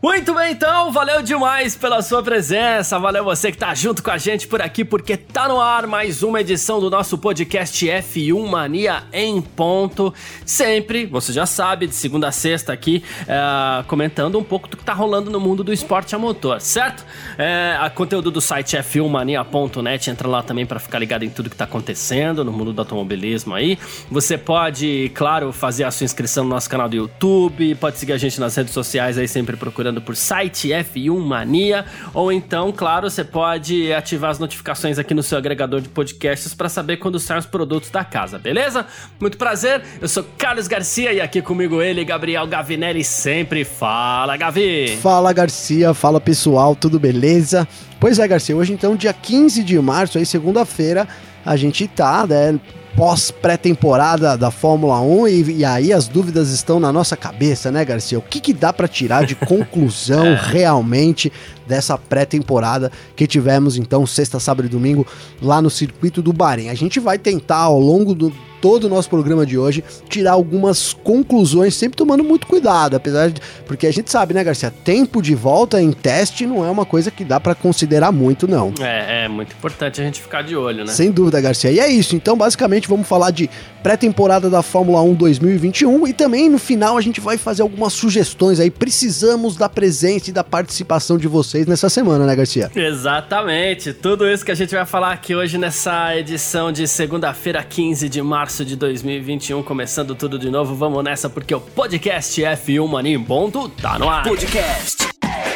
Muito bem, então, valeu demais pela sua presença, valeu você que tá junto com a gente por aqui, porque tá no ar mais uma edição do nosso podcast F1 Mania em ponto. Sempre, você já sabe, de segunda a sexta aqui, é, comentando um pouco do que tá rolando no mundo do esporte a motor, certo? É, a conteúdo do site f1mania.net, entra lá também para ficar ligado em tudo que tá acontecendo no mundo do automobilismo aí. Você pode, claro, fazer a sua inscrição no nosso canal do YouTube, pode seguir a gente nas redes sociais aí, sempre procurando procurando por site F1 Mania, ou então, claro, você pode ativar as notificações aqui no seu agregador de podcasts para saber quando saem os produtos da casa, beleza? Muito prazer, eu sou Carlos Garcia e aqui comigo ele, Gabriel Gavinelli, sempre fala, Gavi! Fala, Garcia, fala pessoal, tudo beleza? Pois é, Garcia, hoje então, dia 15 de março, aí segunda-feira, a gente tá, né, pós pré-temporada da Fórmula 1 e, e, aí as dúvidas estão na nossa cabeça, né, Garcia? O que, que dá para tirar de conclusão é. realmente dessa pré-temporada que tivemos então sexta, sábado e domingo lá no circuito do Bahrein? A gente vai tentar ao longo do todo o nosso programa de hoje, tirar algumas conclusões, sempre tomando muito cuidado, apesar de. Porque a gente sabe, né, Garcia? Tempo de volta em teste não é uma coisa que dá para considerar muito, não. É, é muito importante a gente ficar de olho, né? Sem dúvida, Garcia. E é isso. Então, basicamente, vamos falar de pré-temporada da Fórmula 1 2021 e também no final a gente vai fazer algumas sugestões aí. Precisamos da presença e da participação de vocês nessa semana, né, Garcia? Exatamente. Tudo isso que a gente vai falar aqui hoje nessa edição de segunda-feira, 15 de março março de 2021, começando tudo de novo. Vamos nessa porque o podcast F1 Mania em ponto tá no ar. Podcast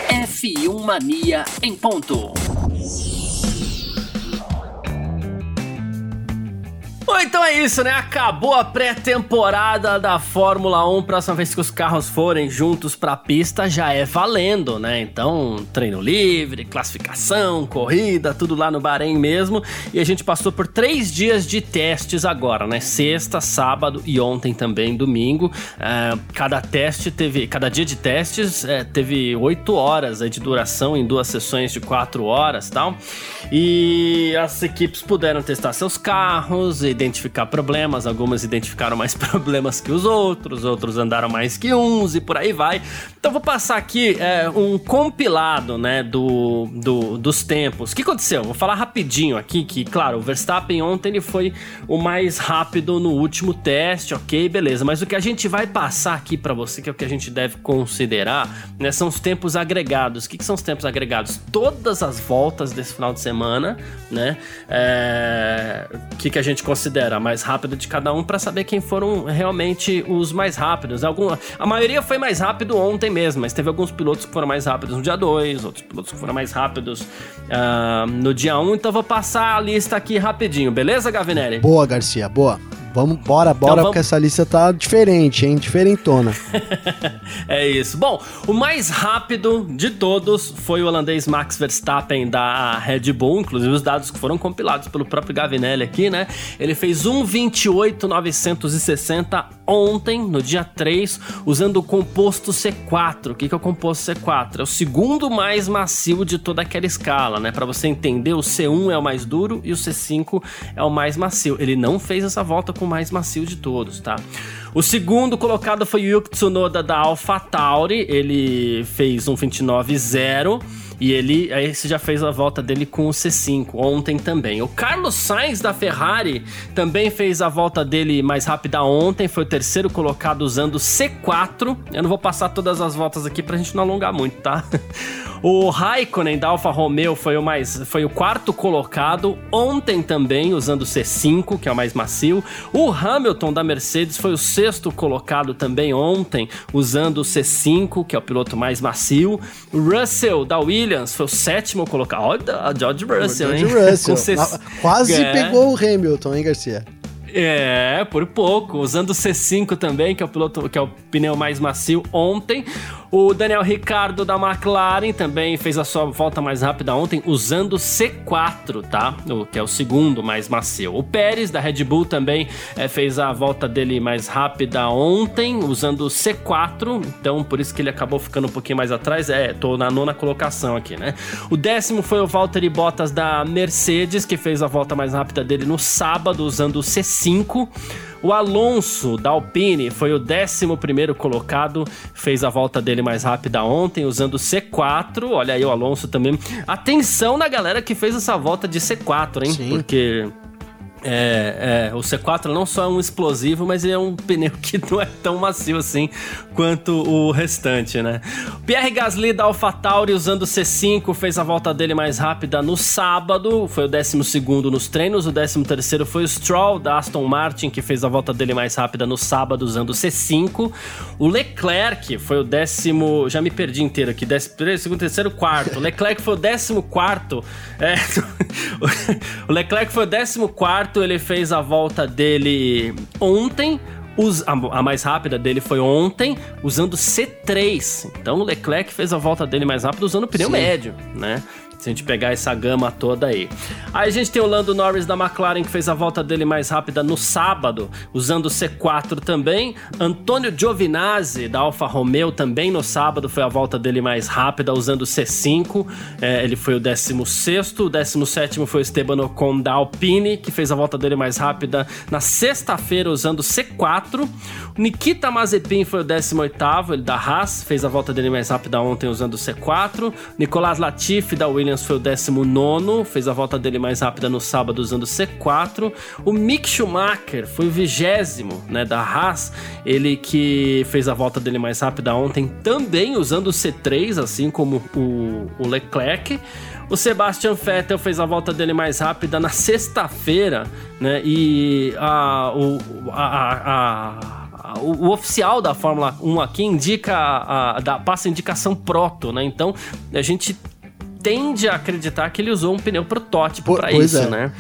F1 Mania em ponto. Bom, então é isso, né? Acabou a pré-temporada da Fórmula 1. Próxima vez que os carros forem juntos pra pista já é valendo, né? Então, treino livre, classificação, corrida, tudo lá no Bahrein mesmo. E a gente passou por três dias de testes agora, né? Sexta, sábado e ontem também, domingo. É, cada teste teve, cada dia de testes é, teve oito horas de duração em duas sessões de quatro horas tal. E as equipes puderam testar seus carros e identificar problemas, algumas identificaram mais problemas que os outros, outros andaram mais que uns e por aí vai. Então vou passar aqui é, um compilado, né, do, do, dos tempos. O que aconteceu? Vou falar rapidinho aqui que, claro, o Verstappen ontem ele foi o mais rápido no último teste, ok, beleza. Mas o que a gente vai passar aqui para você, que é o que a gente deve considerar, né, são os tempos agregados. O que, que são os tempos agregados? Todas as voltas desse final de semana, né, é, que, que a gente considera considera a mais rápida de cada um para saber quem foram realmente os mais rápidos. Algum, a maioria foi mais rápido ontem mesmo, mas teve alguns pilotos que foram mais rápidos no dia 2, outros pilotos que foram mais rápidos uh, no dia 1. Um, então vou passar a lista aqui rapidinho, beleza, Gavinelli? Boa, Garcia, boa. Vamos, bora, bora, então, vamos... porque essa lista tá diferente, hein? Diferentona. é isso. Bom, o mais rápido de todos foi o holandês Max Verstappen da Red Bull, inclusive os dados que foram compilados pelo próprio Gavinelli aqui, né? Ele fez 1,28,960 ontem, no dia 3, usando o composto C4. O que é o composto C4? É o segundo mais macio de toda aquela escala, né? Para você entender, o C1 é o mais duro e o C5 é o mais macio. Ele não fez essa volta com o mais macio de todos, tá? O segundo colocado foi o Yuki Tsunoda da AlphaTauri, ele fez um 29.0 e ele, esse já fez a volta dele com o C5 ontem também. O Carlos Sainz da Ferrari também fez a volta dele mais rápida ontem, foi o terceiro colocado usando o C4. Eu não vou passar todas as voltas aqui pra gente não alongar muito, tá? O Raikkonen da Alfa Romeo foi o mais foi o quarto colocado ontem também usando o C5, que é o mais macio. O Hamilton da Mercedes foi o sexto colocado também ontem usando o C5, que é o piloto mais macio. O Russell da Williams foi o sétimo colocado. Olha a George Russell, George hein? Russell. Quase é. pegou o Hamilton, hein, Garcia? É, por pouco. Usando o C5 também, que é o piloto, que é o pneu mais macio ontem. O Daniel Ricardo da McLaren também fez a sua volta mais rápida ontem usando C4, tá? O, que é o segundo mais macio. O Pérez da Red Bull também é, fez a volta dele mais rápida ontem usando C4, então por isso que ele acabou ficando um pouquinho mais atrás. É, tô na nona colocação aqui, né? O décimo foi o Valtteri Bottas da Mercedes, que fez a volta mais rápida dele no sábado usando o C5. O Alonso da Alpine foi o 11 colocado, fez a volta dele mais rápida ontem, usando C4. Olha aí o Alonso também. Atenção na galera que fez essa volta de C4, hein? Sim. Porque é, é, o C4 não só é um explosivo, mas é um pneu que não é tão macio assim quanto o restante, né? Pierre Gasly da AlphaTauri usando o C5 fez a volta dele mais rápida no sábado, foi o 12 nos treinos, o 13 foi o Stroll da Aston Martin que fez a volta dele mais rápida no sábado usando o C5. O Leclerc foi o décimo, já me perdi inteiro aqui, décimo, segundo, terceiro, quarto. O Leclerc foi o décimo quarto, é, o Leclerc foi o décimo quarto, ele fez a volta dele ontem. A, a mais rápida dele foi ontem, usando C3. Então o Leclerc fez a volta dele mais rápida usando pneu Sim. médio, né? Se a gente pegar essa gama toda aí. Aí a gente tem o Lando Norris da McLaren que fez a volta dele mais rápida no sábado, usando o C4 também. Antônio Giovinazzi da Alfa Romeo também no sábado foi a volta dele mais rápida, usando o C5. É, ele foi o 16. O 17 foi o Esteban Ocon da Alpine, que fez a volta dele mais rápida na sexta-feira, usando o C4. O Nikita Mazepin foi o 18, ele da Haas, fez a volta dele mais rápida ontem usando o C4. Nicolas Latifi da Williams foi o 19, fez a volta dele mais rápida no sábado usando o C4. O Mick Schumacher foi o vigésimo, né, da Haas, ele que fez a volta dele mais rápida ontem também usando o C3, assim como o, o Leclerc. O Sebastian Vettel fez a volta dele mais rápida na sexta-feira, né? E a, o, a, a- a- o, oficial da Fórmula 1 aqui indica, a, a- dá- passa indicação proto, né? Então a gente tende a acreditar que ele usou um pneu protótipo Po- para isso, é. né?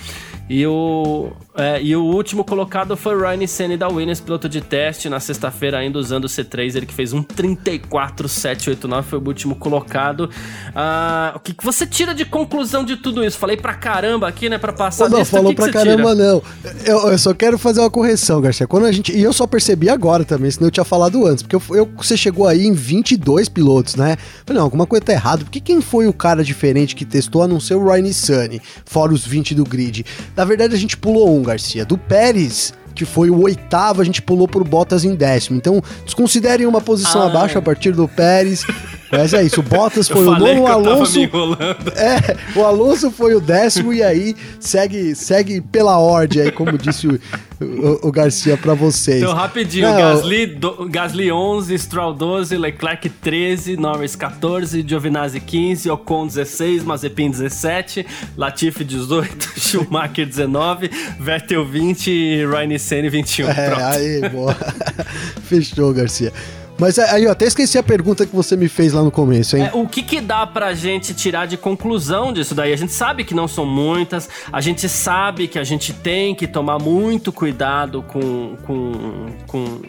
E o, é, e o último colocado foi o Ryan Senna da Williams, piloto de teste, na sexta-feira ainda usando o C3, ele que fez um 34,789, foi o último colocado. Ah, o que, que você tira de conclusão de tudo isso? Falei pra caramba aqui, né, pra passar não, lista, falou que que pra você tira? caramba, não. Eu, eu só quero fazer uma correção, Garcia. Quando a gente. E eu só percebi agora também, senão eu tinha falado antes. Porque eu, eu- você chegou aí em 22 pilotos, né? Falei, não, alguma coisa tá errada. Porque quem foi o cara diferente que testou a não ser o Ryan Sunny, fora os 20 do grid? Na verdade, a gente pulou um, Garcia. Do Pérez. Que foi o oitavo, a gente pulou pro Bottas em décimo. Então, desconsiderem uma posição Ah. abaixo a partir do Pérez. Mas é isso, o Bottas foi o nono, o Alonso é, o Alonso foi o décimo e aí segue, segue pela ordem aí, como disse o, o- o Garcia pra vocês. Então, rapidinho, Não, Gasly, do- Gasly 11, Stroll 12, Leclerc 13, Norris 14, Giovinazzi 15, Ocon 16, Mazepin 17, Latifi 18, Schumacher 19, Vettel 20 e Ryan Senna 21. É, Pronto. aí, boa. Fechou, Garcia. Mas aí, eu até esqueci a pergunta que você me fez lá no começo, hein? É, o que, que dá pra gente tirar de conclusão disso daí? A gente sabe que não são muitas, a gente sabe que a gente tem que tomar muito cuidado com. com, com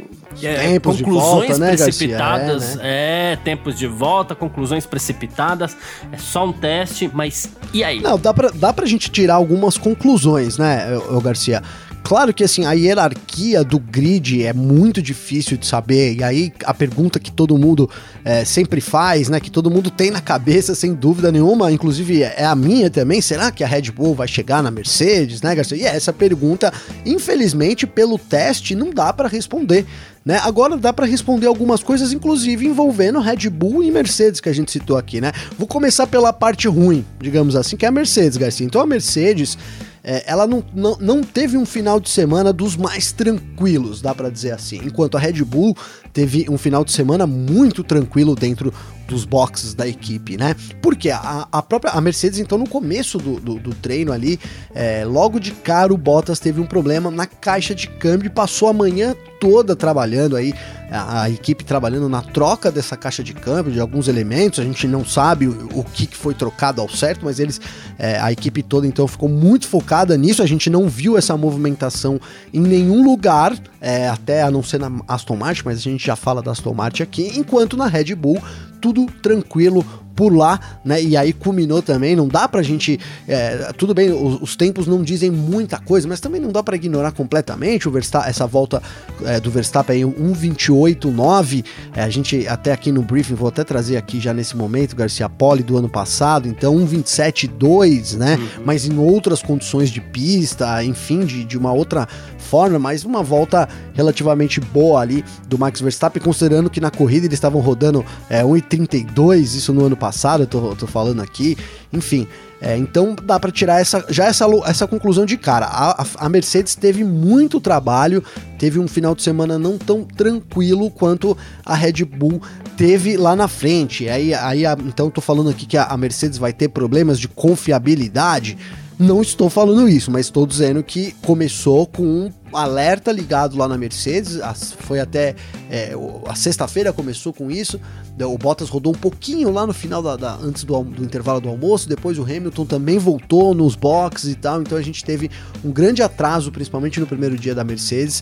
é, tempos de conclusões volta, né, Garcia? precipitadas. É, É, tempos de volta, conclusões precipitadas. É só um teste, mas e aí? Não, dá pra, dá pra gente tirar algumas conclusões, né, Garcia? Claro que assim, a hierarquia do grid é muito difícil de saber, e aí a pergunta que todo mundo é, sempre faz, né, que todo mundo tem na cabeça, sem dúvida nenhuma, inclusive é a minha também, será que a Red Bull vai chegar na Mercedes, né, Garcia? E essa pergunta, infelizmente, pelo teste, não dá pra responder. Né? Agora dá pra responder algumas coisas, inclusive envolvendo Red Bull e Mercedes, que a gente citou aqui, né? Vou começar pela parte ruim, digamos assim, que é a Mercedes, Garcia. Então a Mercedes, é, ela não, não, não teve um final de semana dos mais tranquilos, dá pra dizer assim. Enquanto a Red Bull teve um final de semana muito tranquilo dentro dos boxes da equipe, né? Porque a, a própria a Mercedes, então, no começo do, do, do treino ali, é, logo de cara o Bottas teve um problema na caixa de câmbio e passou a manhã toda trabalhando aí, a, a, equipe trabalhando na troca dessa caixa de câmbio, de alguns elementos, a gente não sabe o, o que, foi trocado ao certo, mas eles, é, a equipe toda então ficou muito focada nisso, a gente não viu essa movimentação em nenhum lugar, é, até a não ser na Aston Martin, mas a gente já fala da Aston Martin aqui, enquanto na Red Bull tudo tranquilo, por lá, né? E aí culminou também. Não dá pra gente. É, tudo bem, os, os, tempos não dizem muita coisa, mas também não dá para ignorar completamente o Verstappen, essa volta é, do Verstappen aí, 1,28,9. É, a gente até aqui no briefing, vou até trazer aqui já nesse momento, Garcia Poli do ano passado, então 1,27,2, né? Uhum. Mas em outras condições de pista, enfim, de, de uma outra forma, mas uma volta relativamente boa ali do Max Verstappen, considerando que na corrida eles estavam rodando é, 1,32, isso no ano passado, eu tô, tô falando aqui, enfim. É, então dá para tirar essa, já essa, essa conclusão de cara. A, a, Mercedes teve muito trabalho, teve um final de semana não tão tranquilo quanto a Red Bull teve lá na frente. Aí, aí então tô falando aqui que a, a Mercedes vai ter problemas de confiabilidade. Não estou falando isso, mas estou dizendo que começou com um alerta ligado lá na Mercedes. Foi até é, a sexta-feira começou com isso. O Bottas rodou um pouquinho lá no final da, da antes do, do, intervalo do almoço. Depois o Hamilton também voltou nos boxes e tal. Então a gente teve um grande atraso, principalmente no primeiro dia da Mercedes.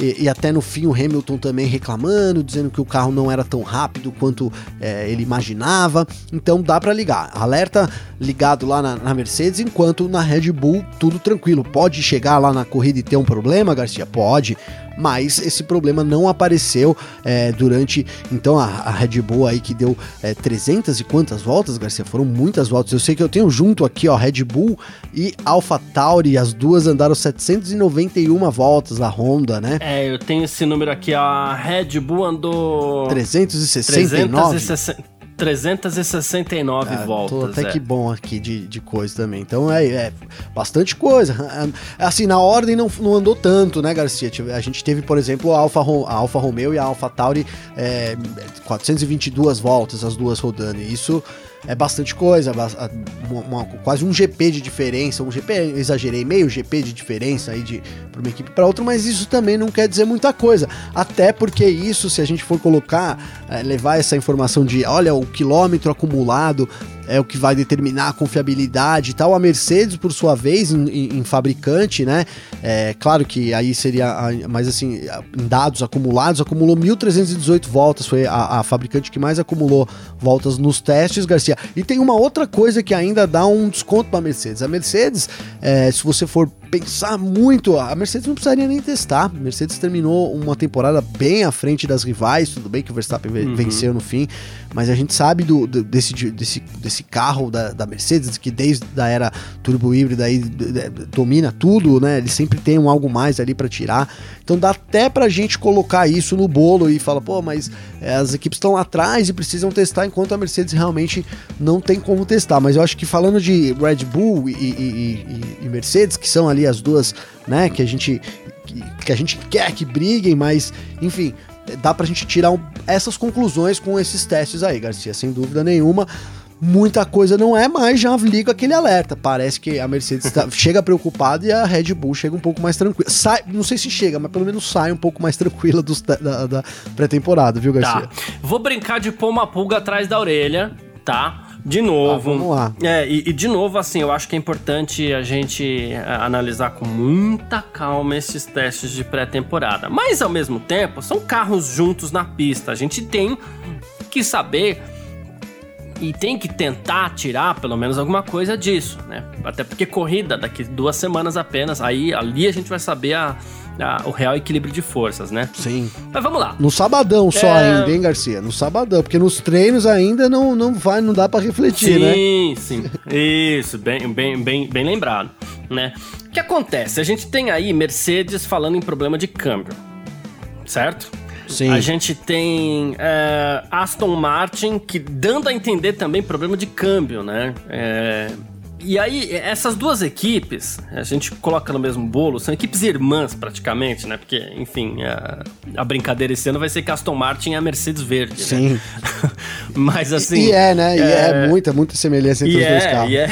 E, e, até no fim o Hamilton também reclamando, dizendo que o carro não era tão rápido quanto é, ele imaginava. Então dá para ligar. Alerta ligado lá na, na, Mercedes, enquanto na Red Bull tudo tranquilo. Pode chegar lá na corrida e ter um problema, Garcia? Pode mas esse problema não apareceu é, durante então a, a, Red Bull aí que deu é, 300 e quantas voltas, Garcia? Foram muitas voltas. Eu sei que eu tenho junto aqui, ó, Red Bull e Alpha Tauri, as duas andaram 791 voltas, a Honda, né? É, eu tenho esse número aqui, ó, a Red Bull andou 369. 360 369 ah, voltas. Tô até é. que bom aqui de, de coisa também. Então é, é, bastante coisa. É, assim, na ordem não, não andou tanto, né, Garcia? A gente teve, por exemplo, a Alfa, a Alfa Romeo e a Alfa Tauri é, 422 voltas, as duas rodando. E isso é bastante coisa, uma, uma, quase um GP de diferença, um GP, exagerei, meio GP de diferença aí de para uma equipe para outra, mas isso também não quer dizer muita coisa, até porque isso, se a gente for colocar, é, levar essa informação de, olha, o quilômetro acumulado é o que vai determinar a confiabilidade e tal. A Mercedes, por sua vez, em, em, fabricante, né? É, claro que aí seria, mas assim, em dados acumulados, acumulou 1.318 voltas, foi a, a fabricante que mais acumulou voltas nos testes, Garcia. E tem uma outra coisa que ainda dá um desconto para a Mercedes. A Mercedes, é, se você for pensar muito, a Mercedes não precisaria nem testar. A Mercedes terminou uma temporada bem à frente das rivais, tudo bem que o Verstappen uhum. venceu no fim, mas a gente sabe do, do desse, desse, desse carro da, da, Mercedes, que desde a era turbo híbrida aí domina tudo, né? Ele sempre tem um algo mais ali para tirar. Então dá até pra gente colocar isso no bolo e falar, pô, mas é, as equipes estão lá atrás e precisam testar, enquanto a Mercedes realmente não tem como testar. Mas eu acho que falando de Red Bull e, e, e, e Mercedes, que são ali as duas, né, que a gente que, que a gente quer que briguem, mas enfim, dá pra gente tirar um, essas conclusões com esses testes aí, Garcia, sem dúvida nenhuma. Muita coisa não é, mas já liga aquele alerta. Parece que a Mercedes tá, chega preocupada e a Red Bull chega um pouco mais tranquila. Sai, não sei se chega, mas pelo menos sai um pouco mais tranquila dos, da, da pré-temporada, viu, Garcia? Tá. Vou brincar de pôr uma pulga atrás da orelha, tá? De novo. Ah, vamos lá. É, e, e, de novo, assim, eu acho que é importante a gente é, analisar com muita calma esses testes de pré-temporada. Mas, ao mesmo tempo, são carros juntos na pista. A gente tem que saber e tem que tentar tirar pelo menos alguma coisa disso, né? Até porque corrida daqui duas semanas apenas, aí ali a gente vai saber a, a, o real equilíbrio de forças, né? Sim. Mas vamos lá. No sabadão só é... ainda, hein, Garcia? No sabadão, porque nos treinos ainda não, não vai, não dá para refletir, sim, né? Sim, sim. Isso, bem, bem, bem, bem lembrado, né? O que acontece? A gente tem aí Mercedes falando em problema de câmbio, certo? Sim. A gente tem é, Aston Martin que dando a entender também problema de câmbio, né? É, e aí, essas duas equipes, a gente coloca no mesmo bolo, são equipes irmãs praticamente, né? Porque, enfim, a, a brincadeira esse ano vai ser que a Aston Martin é a Mercedes Verde. Né? Sim. Né? Mas assim. E é, né? E é, é muita, muita semelhança entre os é, dois carros. E é.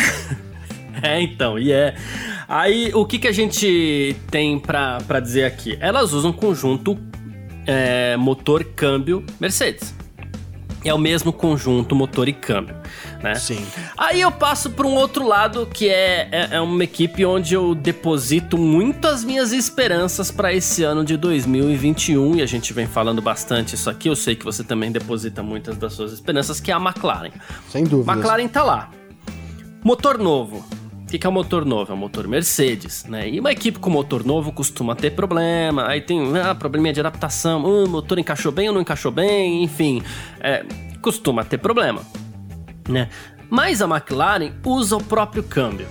é, então, e é. Aí, o que, que a gente tem pra dizer aqui? Elas usam conjunto é, motor câmbio Mercedes é o mesmo conjunto motor e câmbio, né? Sim. Aí eu passo para um outro lado que é, é, é, uma equipe onde eu deposito muito as minhas esperanças para esse ano de 2021 e a gente vem falando bastante isso aqui. Eu sei que você também deposita muitas das suas esperanças, que é a McLaren. Sem dúvida. McLaren tá lá. Motor novo, que, que, é o motor novo? É o motor Mercedes, né? E uma equipe com motor novo costuma ter problema, aí tem ah, probleminha de adaptação, uh, o motor encaixou bem ou não encaixou bem, enfim, é, costuma ter problema, né? Mas a McLaren usa o próprio câmbio.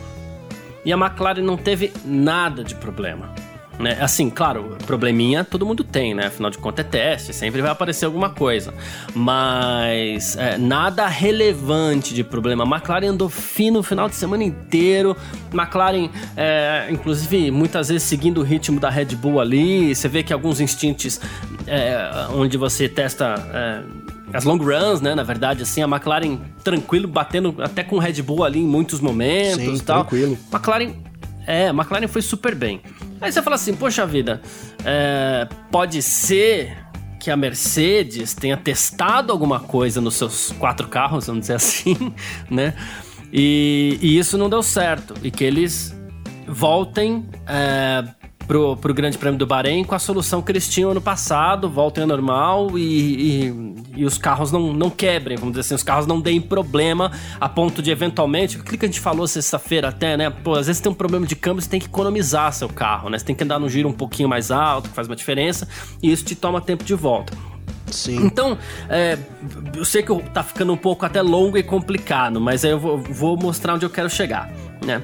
E a McLaren não teve nada de problema. Né? Assim, claro, probleminha todo mundo tem, né? Afinal de contas é teste, sempre vai aparecer alguma coisa. Mas é, nada relevante de problema. A McLaren andou fino o final de semana inteiro. McLaren, é, inclusive, muitas vezes seguindo o ritmo da Red Bull ali. Você vê que alguns instintos é, onde você testa é, as long runs, né? Na verdade, assim, a McLaren tranquilo, batendo até com o Red Bull ali em muitos momentos Sim, e tal. tranquilo. McLaren, é, a McLaren foi super bem. Aí você fala assim, poxa vida, é, pode ser que a Mercedes tenha testado alguma coisa nos seus quatro carros, vamos dizer assim, né? E, e isso não deu certo. E que eles voltem é, pro, pro Grande Prêmio do Bahrein com a solução que eles tinham ano passado, voltem ao normal e, e, e, os carros não, não quebrem, vamos dizer assim, os carros não deem problema a ponto de eventualmente, o que a gente falou sexta-feira até, né? Pô, às vezes tem um problema de câmbio, você tem que economizar seu carro, né? Você tem que andar no giro um pouquinho mais alto, que faz uma diferença, e isso te toma tempo de volta. Sim. Então, é, eu sei que tá ficando um pouco até longo e complicado, mas aí eu vou, vou mostrar onde eu quero chegar, né?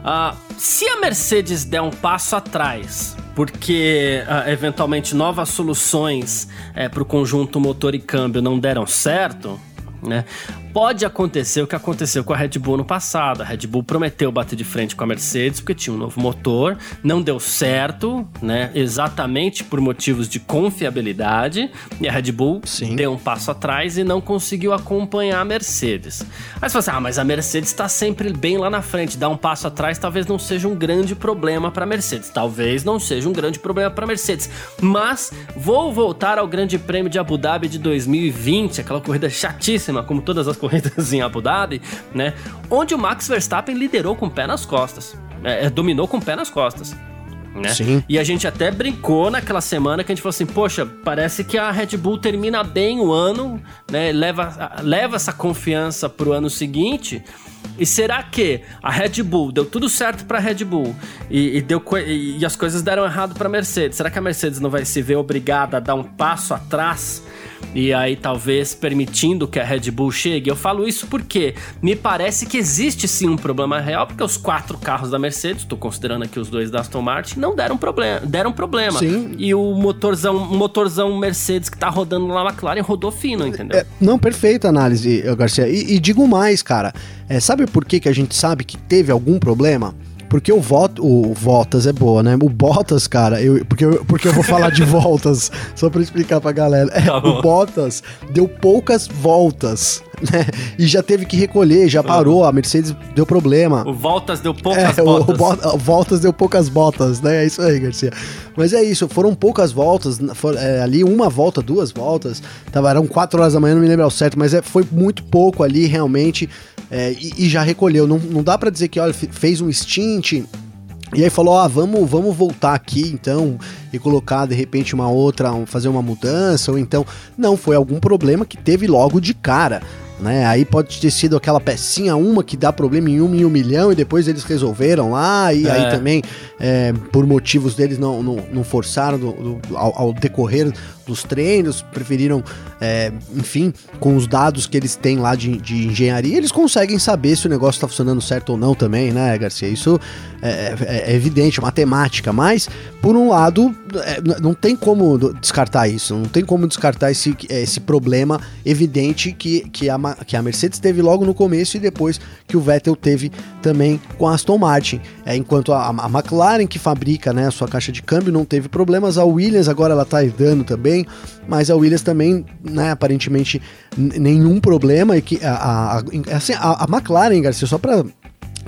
Uh, se a Mercedes der um passo atrás, porque uh, eventualmente novas soluções é, para o conjunto motor e câmbio não deram certo, né? Pode acontecer o que aconteceu com a Red Bull no passado. A Red Bull prometeu bater de frente com a Mercedes porque tinha um novo motor, não deu certo, né? Exatamente por motivos de confiabilidade. E a Red Bull Sim. deu um passo atrás e não conseguiu acompanhar a Mercedes. Aí você fala assim: ah, mas a Mercedes está sempre bem lá na frente. Dar um passo atrás talvez não seja um grande problema para a Mercedes. Talvez não seja um grande problema para a Mercedes. Mas vou voltar ao Grande Prêmio de Abu Dhabi de 2020, aquela corrida chatíssima, como todas as corridas em Abu Dhabi, né? Onde o Max Verstappen liderou com o pé nas costas. É, é, dominou com o pé nas costas. Né? Sim. E a gente até brincou naquela semana que a gente falou assim: poxa, parece que a Red Bull termina bem o ano, né? Leva, leva essa confiança pro ano seguinte. E será que a Red Bull deu tudo certo para a Red Bull e, e deu, e, e as coisas deram errado para a Mercedes? Será que a Mercedes não vai se ver obrigada a dar um passo atrás e aí talvez permitindo que a Red Bull chegue. Eu falo isso porque me parece que existe sim um problema real, porque os quatro carros da Mercedes, estou considerando aqui os dois da Aston Martin, não deram problema, deram problema. Sim. E o motorzão, motorzão Mercedes que tá rodando na McLaren rodou fino, entendeu? É, não, perfeita análise, Garcia. E, e digo mais, cara. É, sabe por que, que a gente sabe que teve algum problema? Porque o voto. O Voltas é boa, né? O Bottas, cara, eu, porque, eu, porque eu vou falar de voltas, só pra explicar pra galera. É, Tá o Bottas deu poucas voltas, né? E já teve que recolher, já parou, a Mercedes deu problema. O Voltas deu poucas É, o botas. Bot- o Voltas deu poucas botas, né? É isso aí, Garcia. Mas é isso, foram poucas voltas, for- é, ali uma volta, duas voltas, tava, eram quatro horas da manhã, não me lembro ao certo, mas é, foi muito pouco ali, realmente, é, e, e já recolheu. Não, não dá pra dizer que, olha, fe- fez um stint, e aí falou, ah, vamos, vamos voltar aqui então e colocar de repente uma outra, um- fazer uma mudança, ou então. Não, foi algum problema que teve logo de cara. Né? Aí pode ter sido aquela pecinha, uma que dá problema em um em um milhão, e depois eles resolveram lá, e É. aí também, é, por motivos deles, não, não, não forçaram do- do- ao, ao decorrer dos treinos, preferiram, é, enfim, com os dados que eles têm lá de, de engenharia, eles conseguem saber se o negócio está funcionando certo ou não também, né, Garcia? Isso é, é- é evidente, matemática, mas, por um lado, é, não tem como descartar isso, não tem como descartar esse, esse problema evidente que, que a que a Mercedes teve logo no começo e depois que o Vettel teve também com a Aston Martin. É, enquanto a, a McLaren, que fabrica né, a sua caixa de câmbio, não teve problemas, a Williams agora ela está herdando também, mas a Williams também, né, aparentemente, nenhum problema. E que a, a, a, assim, a, a McLaren, Garcia, só para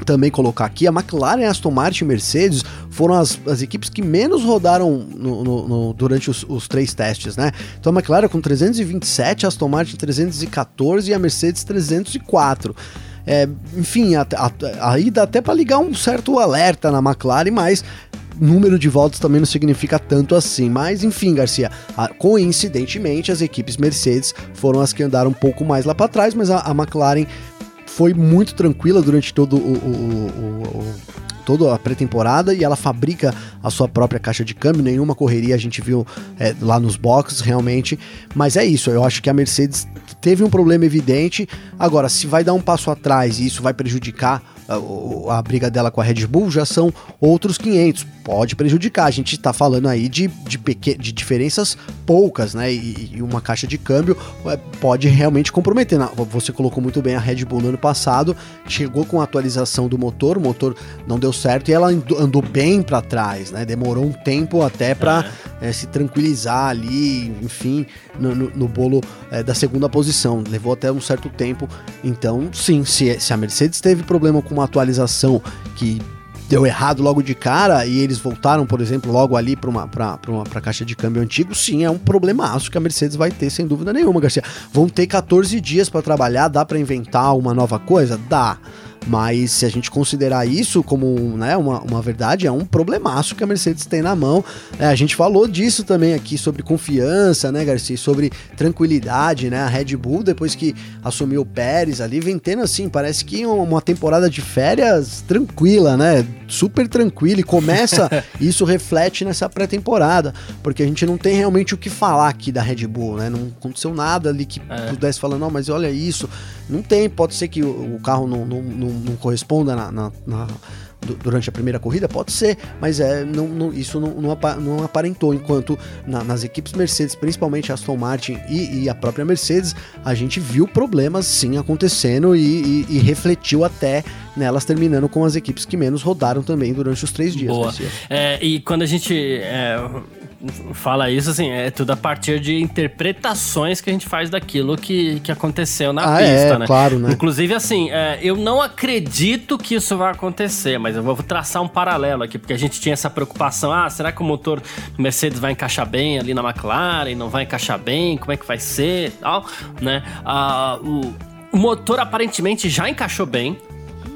também colocar aqui, a McLaren, Aston Martin e Mercedes foram as, as equipes que menos rodaram no, no, no, durante os, os, três testes, né? Então a McLaren com 327, a Aston Martin 314 e a Mercedes 304. É, enfim, aí dá até para ligar um certo alerta na McLaren, mas número de voltas também não significa tanto assim. Mas enfim, Garcia, coincidentemente as equipes Mercedes foram as que andaram um pouco mais lá para trás, mas a, a McLaren foi muito tranquila durante todo o, o, o, o toda a pré-temporada e ela fabrica a sua própria caixa de câmbio. Nenhuma correria a gente viu é, lá nos boxes, realmente. Mas é isso, eu acho que a Mercedes teve um problema evidente. Agora, se vai dar um passo atrás e isso vai prejudicar a, a, briga dela com a Red Bull já são outros 500. Pode prejudicar. A gente está falando aí de, de, pequ... de diferenças poucas, né? E, e, uma caixa de câmbio é, pode realmente comprometer. Você colocou muito bem a Red Bull no ano passado, chegou com a atualização do motor, o motor não deu certo e ela andou bem para trás, né? Demorou um tempo até para é. é, se tranquilizar ali, enfim, no, no, no bolo é, da segunda posição. Levou até um certo tempo. Então, sim, se, se a Mercedes teve problema com uma atualização que deu errado logo de cara e eles voltaram, por exemplo, logo ali para uma, pra, pra uma pra caixa de câmbio antigo, sim, é um problemaço que a Mercedes vai ter, sem dúvida nenhuma, Garcia. Vão ter 14 dias para trabalhar, dá para inventar uma nova coisa? Dá. Mas se a gente considerar isso como né, uma, uma verdade, é um problemaço que a Mercedes tem na mão. É, a gente falou disso também aqui sobre confiança, né, Garcia? Sobre tranquilidade, né? A Red Bull, depois que assumiu o Pérez ali, vem tendo assim, parece que uma temporada de férias tranquila, né? Super tranquila. E começa, isso reflete nessa pré-temporada, porque a gente não tem realmente o que falar aqui da Red Bull, né? Não aconteceu nada ali que é. pudesse falar, não, mas olha isso. Não tem, pode ser que o, o carro não, não, não não, corresponda na, na, na, durante a primeira corrida? Pode ser, mas é, não, não isso não, não, aparentou. Enquanto na, nas equipes Mercedes, principalmente Aston Martin e, e, a própria Mercedes, a gente viu problemas sim acontecendo e, e, e, refletiu até nelas terminando com as equipes que menos rodaram também durante os três dias. Boa. É, e quando a gente é, fala isso, assim, é tudo a partir de interpretações que a gente faz daquilo que, que aconteceu na ah, é, pista, é, né? Claro, né? Inclusive, assim, é, eu não acredito que isso vai acontecer, mas eu vou traçar um paralelo aqui, porque a gente tinha essa preocupação: ah, será que o motor Mercedes vai encaixar bem ali na McLaren? Não vai encaixar bem? Como é que vai ser? Tal, né? Ah, o, o motor aparentemente já encaixou bem,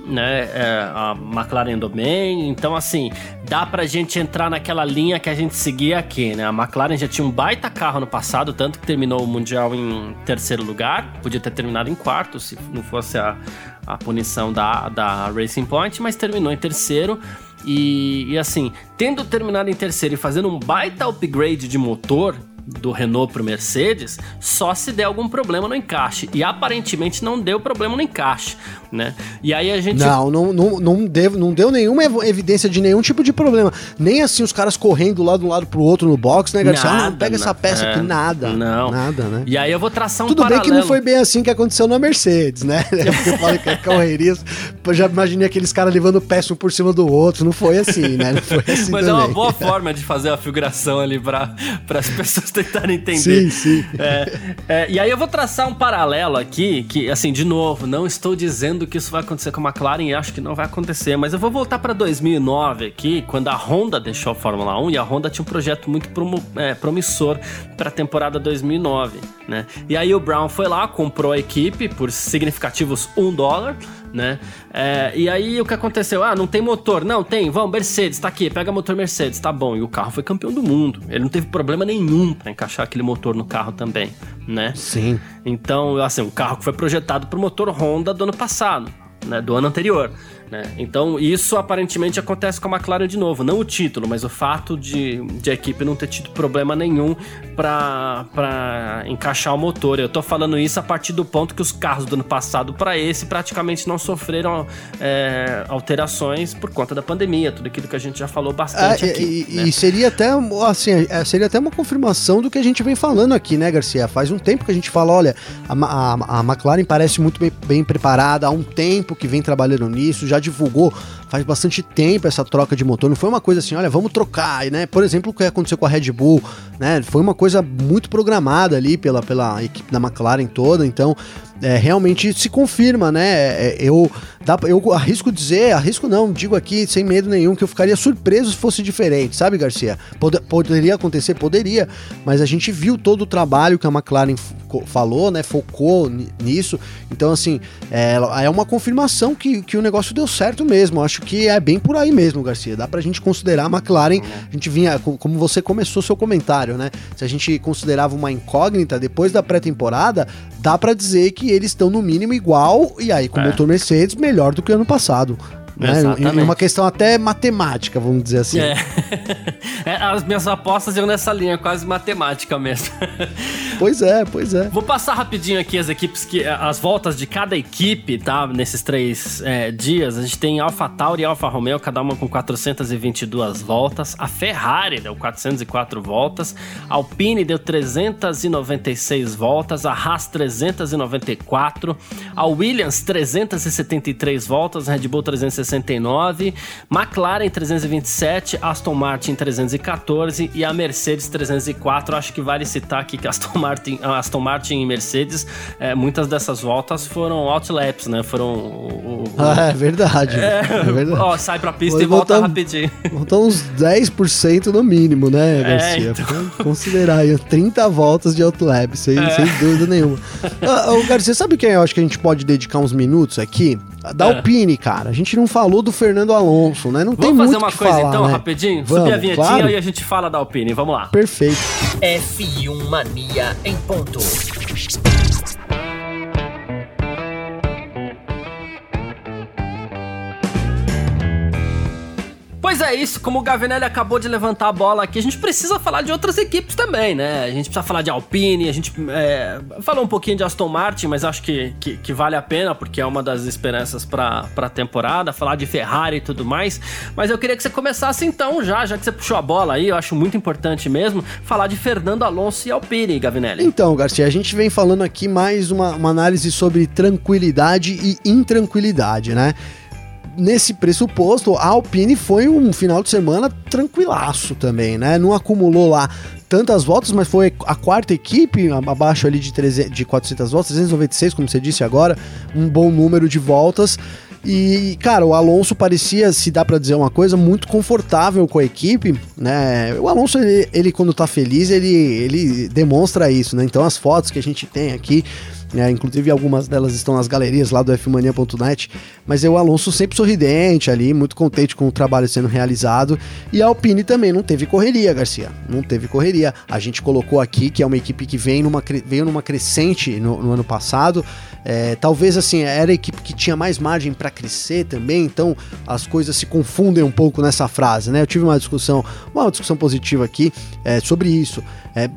né? É, a McLaren bem, então assim, dá pra gente entrar naquela linha que a gente seguia aqui, né? A McLaren já tinha um baita carro no passado, tanto que terminou o Mundial em terceiro lugar, podia ter terminado em quarto se não fosse a, a punição da, da Racing Point, mas terminou em terceiro. E, e assim, tendo terminado em terceiro e fazendo um baita upgrade de motor, do Renault pro Mercedes só se der algum problema no encaixe. E aparentemente não deu problema no encaixe, né? E aí a gente. Não, não, não, não, deu, não deu nenhuma evidência de nenhum tipo de problema. Nem assim os caras correndo lá de um lado pro outro no box, né, Garcia? Nada, ah, não, pega essa peça é, aqui, nada. Não. Nada, né? E aí eu vou traçar um Tudo paralelo. bem que não foi bem assim que aconteceu na Mercedes, né? Eu falei que é correria. Eu já imaginei aqueles caras levando peça um por cima do outro. Não foi assim, né? Não foi assim Mas também. é uma boa forma de fazer a figuração ali para as pessoas tentarem entender. Sim, sim. É, é, e aí eu vou traçar um paralelo aqui, que, assim, de novo, não estou dizendo que isso vai acontecer com a McLaren e acho que não vai acontecer, mas eu vou voltar para 2009 aqui, quando a Honda deixou a Fórmula 1 e a Honda tinha um projeto muito promo, é, promissor para a temporada 2009, né? E aí o Brown foi lá, comprou a equipe por significativos 1 dólar, né? É, e aí o que aconteceu? Ah, não tem motor. Não, tem, vamos, Mercedes, tá aqui, pega motor Mercedes, tá bom. E o carro foi campeão do mundo. Ele não teve problema nenhum para encaixar aquele motor no carro também, né? Sim. Então, assim, um carro que foi projetado pro motor Honda do ano passado, né? Do ano anterior. Né? Então, isso aparentemente acontece com a McLaren de novo. Não o título, mas o fato de, de a equipe não ter tido problema nenhum para encaixar o motor. Eu tô falando isso a partir do ponto que os carros do ano passado para esse praticamente não sofreram é, alterações por conta da pandemia, tudo aquilo que a gente já falou bastante é, aqui. E, né? e seria até assim, é, seria até uma confirmação do que a gente vem falando aqui, né, Garcia? Faz um tempo que a gente fala, olha, a, a, a McLaren parece muito bem, bem preparada, há um tempo que vem trabalhando nisso, já divulgou faz bastante tempo essa troca de motor. Não foi uma coisa assim, olha, vamos trocar, né? Por exemplo, o que aconteceu com a Red Bull, né? Foi uma coisa muito programada ali pela, pela equipe da McLaren toda. Então, é, realmente se confirma, né? É, eu, dá, eu arrisco dizer, arrisco não, digo aqui sem medo nenhum, que eu ficaria surpreso se fosse diferente, sabe, Garcia? Pod poderia acontecer? Poderia, mas a gente viu todo o trabalho que a McLaren falou, né? Focou nisso. Então, assim, é, é uma confirmação que, que o negócio deu certo mesmo. Eu acho que é bem por aí mesmo, Garcia. Dá pra gente considerar a McLaren, a gente vinha, como você começou seu comentário, né? Se a gente considerava uma incógnita depois da pré-temporada, dá para dizer que eles estão no mínimo igual, e aí com o é. motor Mercedes melhor do que ano passado. Né? Em uma questão até matemática, vamos dizer assim. É. é. As minhas apostas iam nessa linha, quase matemática mesmo. pois é, pois é. Vou passar rapidinho aqui as equipes que. as voltas de cada equipe, tá? Nesses três é, dias. A gente tem Alpha Tauri e Alfa Romeo, cada uma com 422 voltas. A Ferrari deu 404 voltas. A Alpine deu 396 voltas. A Haas 394. A Williams 373 voltas. A Red Bull 360 369, McLaren 327, Aston Martin 314 e a Mercedes 304. Acho que vale citar aqui que Aston Martin, Aston Martin e Mercedes, é, muitas dessas voltas foram outlaps, né? Foram. O, o, ah, é verdade. É, é verdade. Ó, sai pra pista e volta rapidinho. Voltam uns 10% no mínimo, né, é, Garcia? É, então... Considerar aí 30 voltas de outlap, sem, é. sem dúvida nenhuma. ah, Garcia, sabe quem eu acho que a gente pode dedicar uns minutos aqui? Da é. Alpine, cara. A gente não falou do Fernando Alonso, né? Não Vamos tem muito fazer uma coisa falar, então, né? rapidinho? Vamos, Subir a vinhetinha claro. e a gente fala da Alpine. Vamos lá. Perfeito. F1 Mania em ponto. Pois é isso, como o Gavinelli acabou de levantar a bola aqui, a gente precisa falar de outras equipes também, né? A gente precisa falar de Alpine, a gente é, falou um pouquinho de Aston Martin, mas acho que, que, que vale a pena, porque é uma das esperanças para a temporada, falar de Ferrari e tudo mais. Mas eu queria que você começasse então, já, já que você puxou a bola aí, eu acho muito importante mesmo, falar de Fernando Alonso e Alpine, Gavinelli. Então, Garcia, a gente vem falando aqui mais uma, uma análise sobre tranquilidade e intranquilidade, né? Nesse pressuposto, a Alpine foi um final de semana tranquilaço também, né? Não acumulou lá tantas voltas, mas foi a quarta equipe, abaixo ali de, 300, de 400 voltas, 396, como você disse agora, um bom número de voltas. E, cara, o Alonso parecia, se dá para dizer uma coisa, muito confortável com a equipe, né? O Alonso, ele, ele quando tá feliz, ele, ele demonstra isso, né? Então as fotos que a gente tem aqui né? Inclusive algumas delas estão nas galerias lá do fmania.net, mas é o Alonso sempre sorridente ali, muito contente com o trabalho sendo realizado, e a Alpine também não teve correria, Garcia, não teve correria. A gente colocou aqui que é uma equipe que vem numa, veio numa crescente no, no ano passado, é, talvez assim, era a equipe que tinha mais margem para crescer também, então as coisas se confundem um pouco nessa frase, né? Eu tive uma discussão, uma discussão positiva aqui é, sobre isso. É,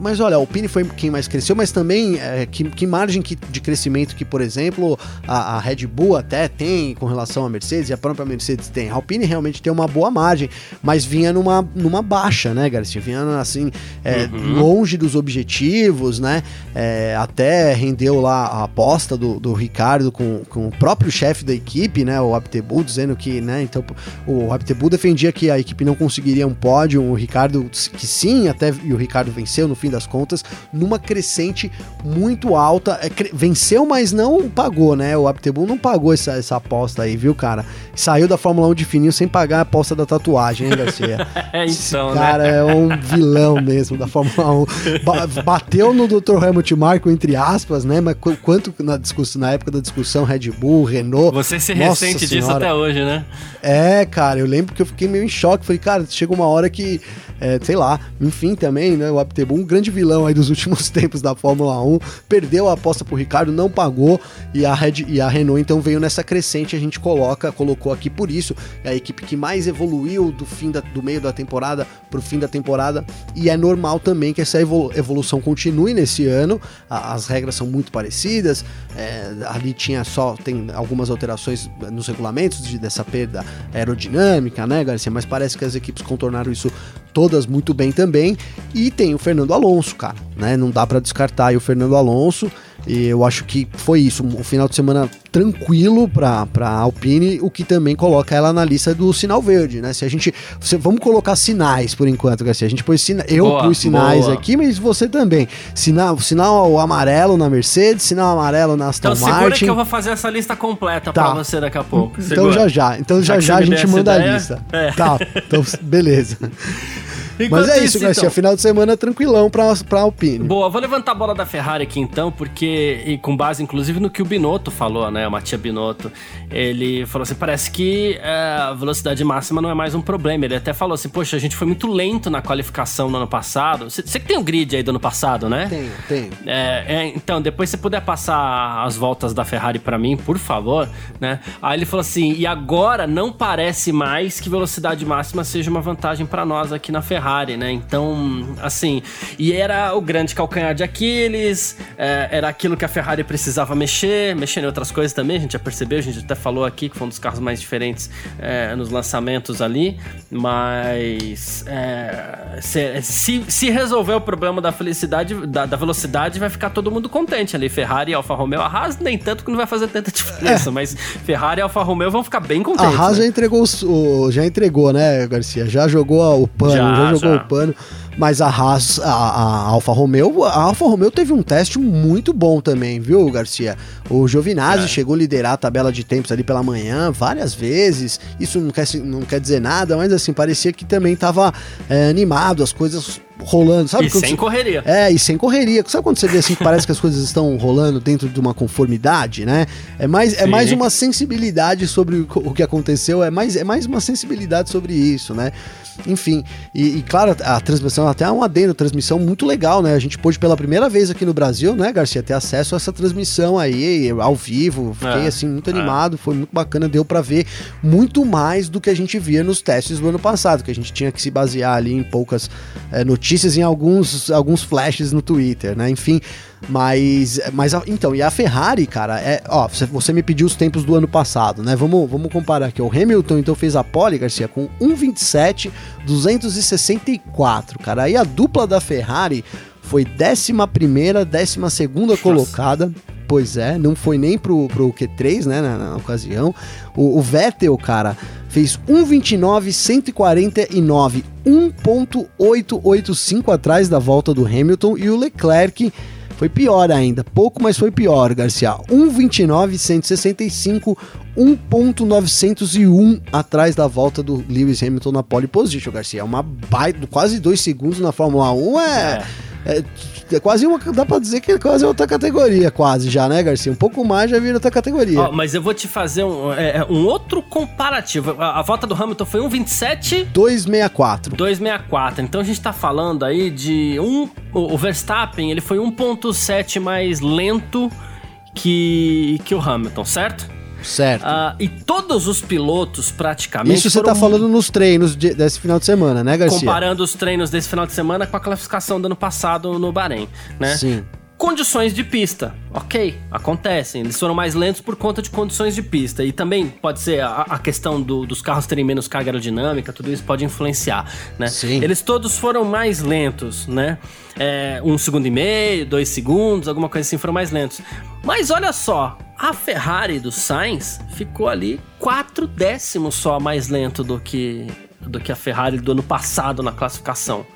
mas olha, a Alpine foi quem mais cresceu, mas também é, que, que, margem que, de crescimento que, por exemplo, a, a, Red Bull até tem com relação à Mercedes e a própria Mercedes tem. A Alpine realmente tem uma boa margem, mas vinha numa, numa baixa, né, Garcia? Vinha assim, é, uhum. longe dos objetivos, né? É, até rendeu lá a aposta do, do Ricardo com, com o próprio chefe da equipe, né? O Abtebu, dizendo que, né? Então, o Abtebu defendia que a equipe não conseguiria um pódio, o Ricardo que sim, até e o Ricardo venceu no fim das contas, numa crescente muito alta. É, venceu, mas não pagou, né? O Abtebu não pagou essa, essa aposta aí, viu, cara? Saiu da Fórmula 1 de fininho sem pagar a aposta da tatuagem, hein, Garcia? é, então, Esse né? cara né? é um vilão mesmo da Fórmula 1. Ba bateu no Dr. Helmut Marko, entre aspas, né? Mas quanto na, discussão, na época da discussão Red Bull, Renault. Você se ressente disso até hoje, né? É, cara, eu lembro que eu fiquei meio em choque. Falei, cara, chega uma hora que, é, sei lá, enfim, também, né? O Abtebu, um grande vilão aí dos últimos tempos da Fórmula 1, perdeu a aposta pro Ricardo, não pagou, e a, Red, e a Renault então veio nessa crescente. A gente coloca, colocou aqui por isso. É a equipe que mais evoluiu do fim da, do meio da temporada pro fim da temporada, e é normal também que essa evolução continue nesse ano. As regras são muito parecidas, é, ali tinha só, tem algumas alterações nos regulamentos de, dessa perda aerodinâmica, né, Garcia? Mas parece que as equipes contornaram isso todas muito bem também. E tem o Fernando Alonso, cara, né? Não dá para descartar aí o Fernando Alonso. E eu acho que foi isso, um final de semana tranquilo para a Alpine, o que também coloca ela na lista do sinal verde, né? Se a gente, você, vamos colocar sinais por enquanto, Garcia. A gente pôs sina, eu boa, pus sinais boa. aqui, mas você também. Sinal, sinal amarelo na Mercedes, sinal amarelo na Aston então, Martin. Então que eu vou fazer essa lista completa tá. para você daqui a pouco. Então já já, então já já, já a gente manda ideia? a lista. É. Tá, então beleza. Mas é isso, Garcia. Então. Final de semana tranquilão pra, pra Alpine. Boa, vou levantar a bola da Ferrari aqui então, porque, com base inclusive no que o Binotto falou, né? O Matia Binotto. Ele falou assim: parece que é, a velocidade máxima não é mais um problema. Ele até falou assim: poxa, a gente foi muito lento na qualificação no ano passado. Você que tem o um grid aí do ano passado, né? Tenho, tenho. É, é, então, depois você puder passar as voltas da Ferrari para mim, por favor, né? Aí ele falou assim: e agora não parece mais que velocidade máxima seja uma vantagem para nós aqui na Ferrari. Ferrari, né? Então, assim, e era o grande calcanhar de Aquiles, é, era aquilo que a Ferrari precisava mexer, mexer em outras coisas também, a gente já percebeu, a gente até falou aqui que foi um dos carros mais diferentes é, nos lançamentos ali, mas é, se, se, se, resolver o problema da felicidade, da, da, velocidade, vai ficar todo mundo contente ali. Ferrari e Alfa Romeo, a Haas nem tanto que não vai fazer tanta diferença, é. mas Ferrari e Alfa Romeo vão ficar bem contentes. A Haas né? já entregou, o, já entregou, né, Garcia? Já jogou o pano, já, já jogou já. o pano. Mas a Haas, a, a Alfa Romeo, a Alfa Romeo teve um teste muito bom também, viu, Garcia? O Giovinazzi é. chegou a liderar a tabela de tempos ali pela manhã várias vezes. Isso não quer, não quer dizer nada, mas assim, parecia que também estava é, animado, as coisas rolando, sabe? E sem você... correria. É, e sem correria. Sabe quando você vê assim que parece que as coisas estão rolando dentro de uma conformidade, né? É mais, é mais uma sensibilidade sobre o que aconteceu, é mais, é mais uma sensibilidade sobre isso, né? Enfim, e, e, claro, a transmissão, até um adendo, transmissão muito legal, né? A gente pôde pela primeira vez aqui no Brasil, né, Garcia, ter acesso a essa transmissão aí, ao vivo. Fiquei é, assim, muito é. animado, foi muito bacana, deu para ver muito mais do que a gente via nos testes do ano passado, que a gente tinha que se basear ali em poucas é, notícias, em alguns, alguns flashes no Twitter, né? Enfim. Mas, mas então, e a Ferrari, cara, é, ó, você, me pediu os tempos do ano passado, né? Vamos, vamos comparar aqui. O Hamilton então fez a pole, Garcia, com 1:27 264, cara. Aí a dupla da Ferrari foi 11ª, 12ª colocada. Pois é, não foi nem pro, pro Q3, né, na, na ocasião. O, o, Vettel, cara, fez 1,29, 149, 1,885 atrás da volta do Hamilton. E o Leclerc foi pior ainda, pouco, mas foi pior, Garcia. 1,29, 165, 1.901 atrás da volta do Lewis Hamilton na pole position, Garcia. É uma baita, quase dois segundos na Fórmula 1 é, é. É, é quase uma, dá pra dizer que é quase outra categoria, quase já, né, Garcia? Um pouco mais já vira outra categoria. Mas eu vou te fazer um, é, é um outro comparativo. A, a, volta do Hamilton foi 1,27? 2,64. 2,64. Então a gente tá falando aí de um. O, o Verstappen, ele foi 1,7 mais lento que, que o Hamilton, certo? Certo. Uh, e todos os pilotos, praticamente. Isso você está falando nos treinos de, desse final de semana, né, Garcia? Comparando os treinos desse final de semana com a classificação do ano passado no Bahrein, né? Sim. Condições de pista, ok, acontecem. Eles foram mais lentos por conta de condições de pista. E também pode ser a, a questão do, dos carros terem menos carga aerodinâmica, tudo isso pode influenciar, né? Sim. Eles todos foram mais lentos, né? É, um segundo e meio, dois segundos, alguma coisa assim, foram mais lentos. Mas olha só, a Ferrari do Sainz ficou ali quatro décimos só mais lento do que, do que a Ferrari do ano passado na classificação.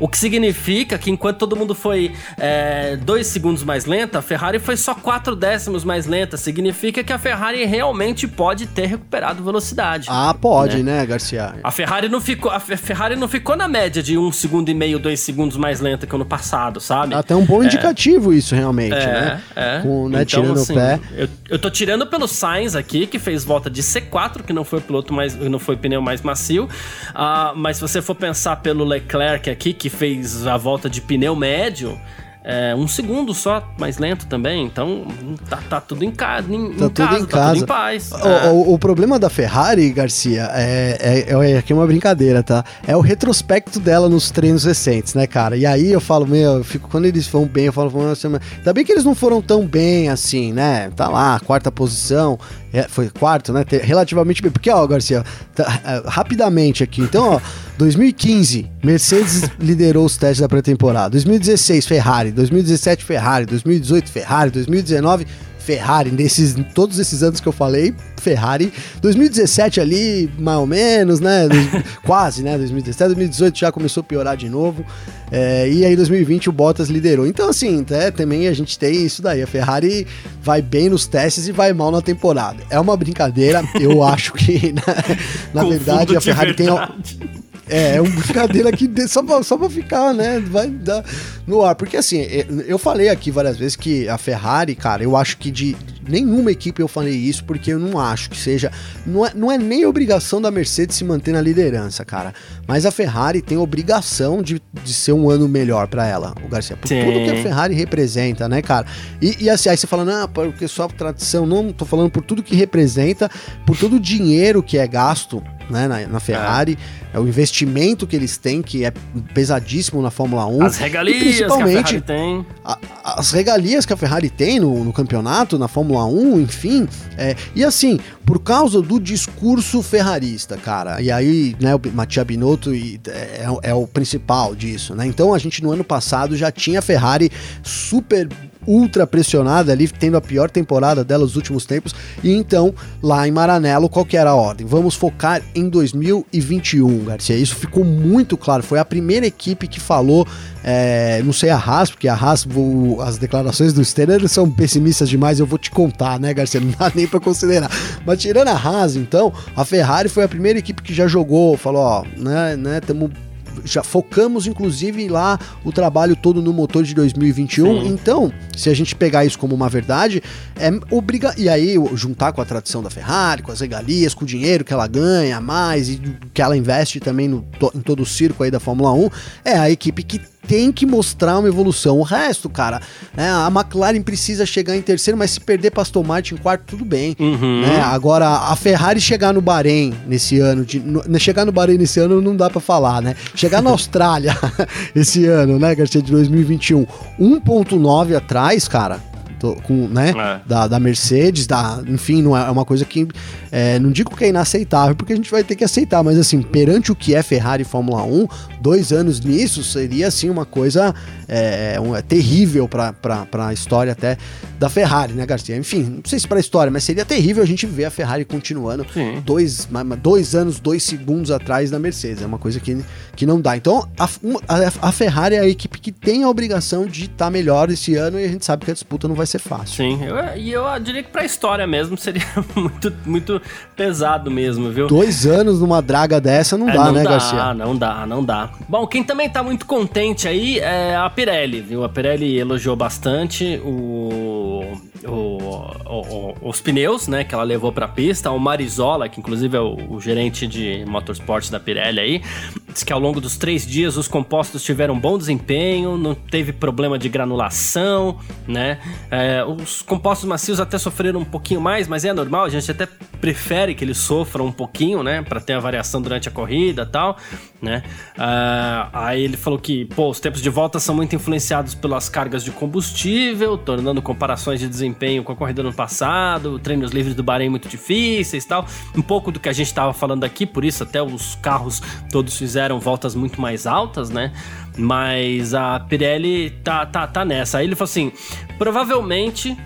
O que significa que enquanto todo mundo foi é, dois segundos mais lenta, a Ferrari foi só quatro décimos mais lenta. Significa que a Ferrari realmente pode ter recuperado velocidade. Ah, pode, né, né Garcia? A Ferrari não ficou, a Ferrari não ficou na média de um segundo e meio, dois segundos mais lenta que ano passado, sabe? Até um bom é. indicativo isso realmente, é, né? É. Com, né, então, tirando assim, o pé. Eu, eu tô tirando pelo Sainz aqui, que fez volta de C4, que não foi o piloto mais, não foi o pneu mais macio. Uh, mas se você for pensar pelo Leclerc aqui, que fez a volta de pneu médio, é, um segundo só mais lento também, então tá, tá tudo em, ca em, tá em tudo casa, em casa, tá tudo em paz. O, é. o, o, problema da Ferrari, Garcia, é, é, é, aqui é uma brincadeira, tá? É o retrospecto dela nos treinos recentes, né, cara? E aí eu falo, meu, eu fico, quando eles vão bem, eu falo, nossa, ainda bem que eles não foram tão bem assim, né? Tá lá, quarta posição, é, foi quarto, né? Relativamente bem. Porque, ó, Garcia, tá, é, rapidamente aqui. Então, ó, 2015, Mercedes liderou os testes da pré-temporada. 2016, Ferrari. 2017, Ferrari. 2018, Ferrari. 2019, Ferrari, nesses, todos esses anos que eu falei, Ferrari. 2017 ali, mais ou menos, né? Quase, né? 2017, 2018 já começou a piorar de novo. É, e aí 2020 o Bottas liderou. Então, assim, é, também a gente tem isso daí. A Ferrari vai bem nos testes e vai mal na temporada. É uma brincadeira, eu acho que, na, na verdade, a Ferrari verdade. tem. É, é uma brincadeira aqui só pra, só pra ficar, né? Vai dar no ar. Porque assim, é, eu falei aqui várias vezes que a Ferrari, cara, eu acho que de nenhuma equipe eu falei isso, porque eu não acho que seja. Não é, não é nem obrigação da Mercedes se manter na liderança, cara. Mas a Ferrari tem obrigação de, de ser um ano melhor para ela, o Garcia. Por Sim. tudo que a Ferrari representa, né, cara? E, e assim, aí você fala, não, porque só tradição. Não, tô falando por tudo que representa, por todo o dinheiro que é gasto né, na, na Ferrari, é. é. o investimento que eles têm, que é pesadíssimo na Fórmula 1. As regalias principalmente, que a Ferrari tem. A, as regalias que a Ferrari tem no, no campeonato, na Fórmula 1, enfim. É, e assim, por causa do discurso ferrarista, cara, e aí, né, o Mattia Binotto é, é o principal disso, né? Então a gente no ano passado já tinha a Ferrari super ultra pressionada ali, tendo a pior temporada dela nos últimos tempos. E então, lá em Maranello, qual que era a ordem? Vamos focar em 2021, Garcia. Isso ficou muito claro. Foi a primeira equipe que falou, é, não sei a Haas, porque a Haas, vou, as declarações do Steiner são pessimistas demais, eu vou te contar, né, Garcia? Não dá nem para considerar. Mas tirando a Haas, então, a Ferrari foi a primeira equipe que já jogou, falou, ó, né, né, estamos já focamos inclusive lá o trabalho todo no motor de 2021. Sim. Então, se a gente pegar isso como uma verdade, é obriga e aí juntar com a tradição da Ferrari, com as regalias, com o dinheiro que ela ganha mais e que ela investe também no, em todo o circo aí da Fórmula 1, é a equipe que tem que mostrar uma evolução. O resto, cara, né, a McLaren precisa chegar em terceiro, mas se perder para Aston Martin em quarto, tudo bem. Uhum. Né? Agora, a Ferrari chegar no Bahrein nesse ano, de, no, né, chegar no Bahrein nesse ano não dá para falar, né? Chegar na Austrália esse ano, né, Garcia, de 2021, 1.9 atrás, cara, com, né, é. da, da Mercedes, da, enfim, não é, é uma coisa que é, não digo que é inaceitável, porque a gente vai ter que aceitar, mas assim, perante o que é Ferrari e Fórmula 1, dois anos nisso seria assim uma coisa é, um, é terrível para a história até da Ferrari, né, Garcia? Enfim, não sei se para a história, mas seria terrível a gente ver a Ferrari continuando dois, dois anos, dois segundos atrás da Mercedes. É uma coisa que, que não dá. Então, a, a, a Ferrari é a equipe que tem a obrigação de estar tá melhor esse ano e a gente sabe que a disputa não vai ser fácil. Sim, eu, e eu diria que para a história mesmo seria muito, muito pesado mesmo, viu? Dois anos numa draga dessa não é, dá, não né, dá, Garcia? Não dá, não dá. Bom, quem também tá muito contente aí é a Pirelli, viu? A Pirelli elogiou bastante o, o, o, os pneus, né, que ela levou pra pista. O Marizola, que inclusive é o, o gerente de motorsports da Pirelli aí, disse que ao longo dos três dias os compostos tiveram bom desempenho, não teve problema de granulação, né? É, os compostos macios até sofreram um pouquinho mais, mas é normal, a gente até prefere que eles sofram um pouquinho, né, para ter a variação durante a corrida, tal, né? Uh, aí ele falou que, pô, os tempos de volta são muito influenciados pelas cargas de combustível, tornando comparações de desempenho com a corrida no passado, treinos livres do Bahrein muito difíceis, tal, um pouco do que a gente estava falando aqui, por isso até os carros todos fizeram voltas muito mais altas, né? Mas a Pirelli tá, tá, tá nessa. Aí ele falou assim: provavelmente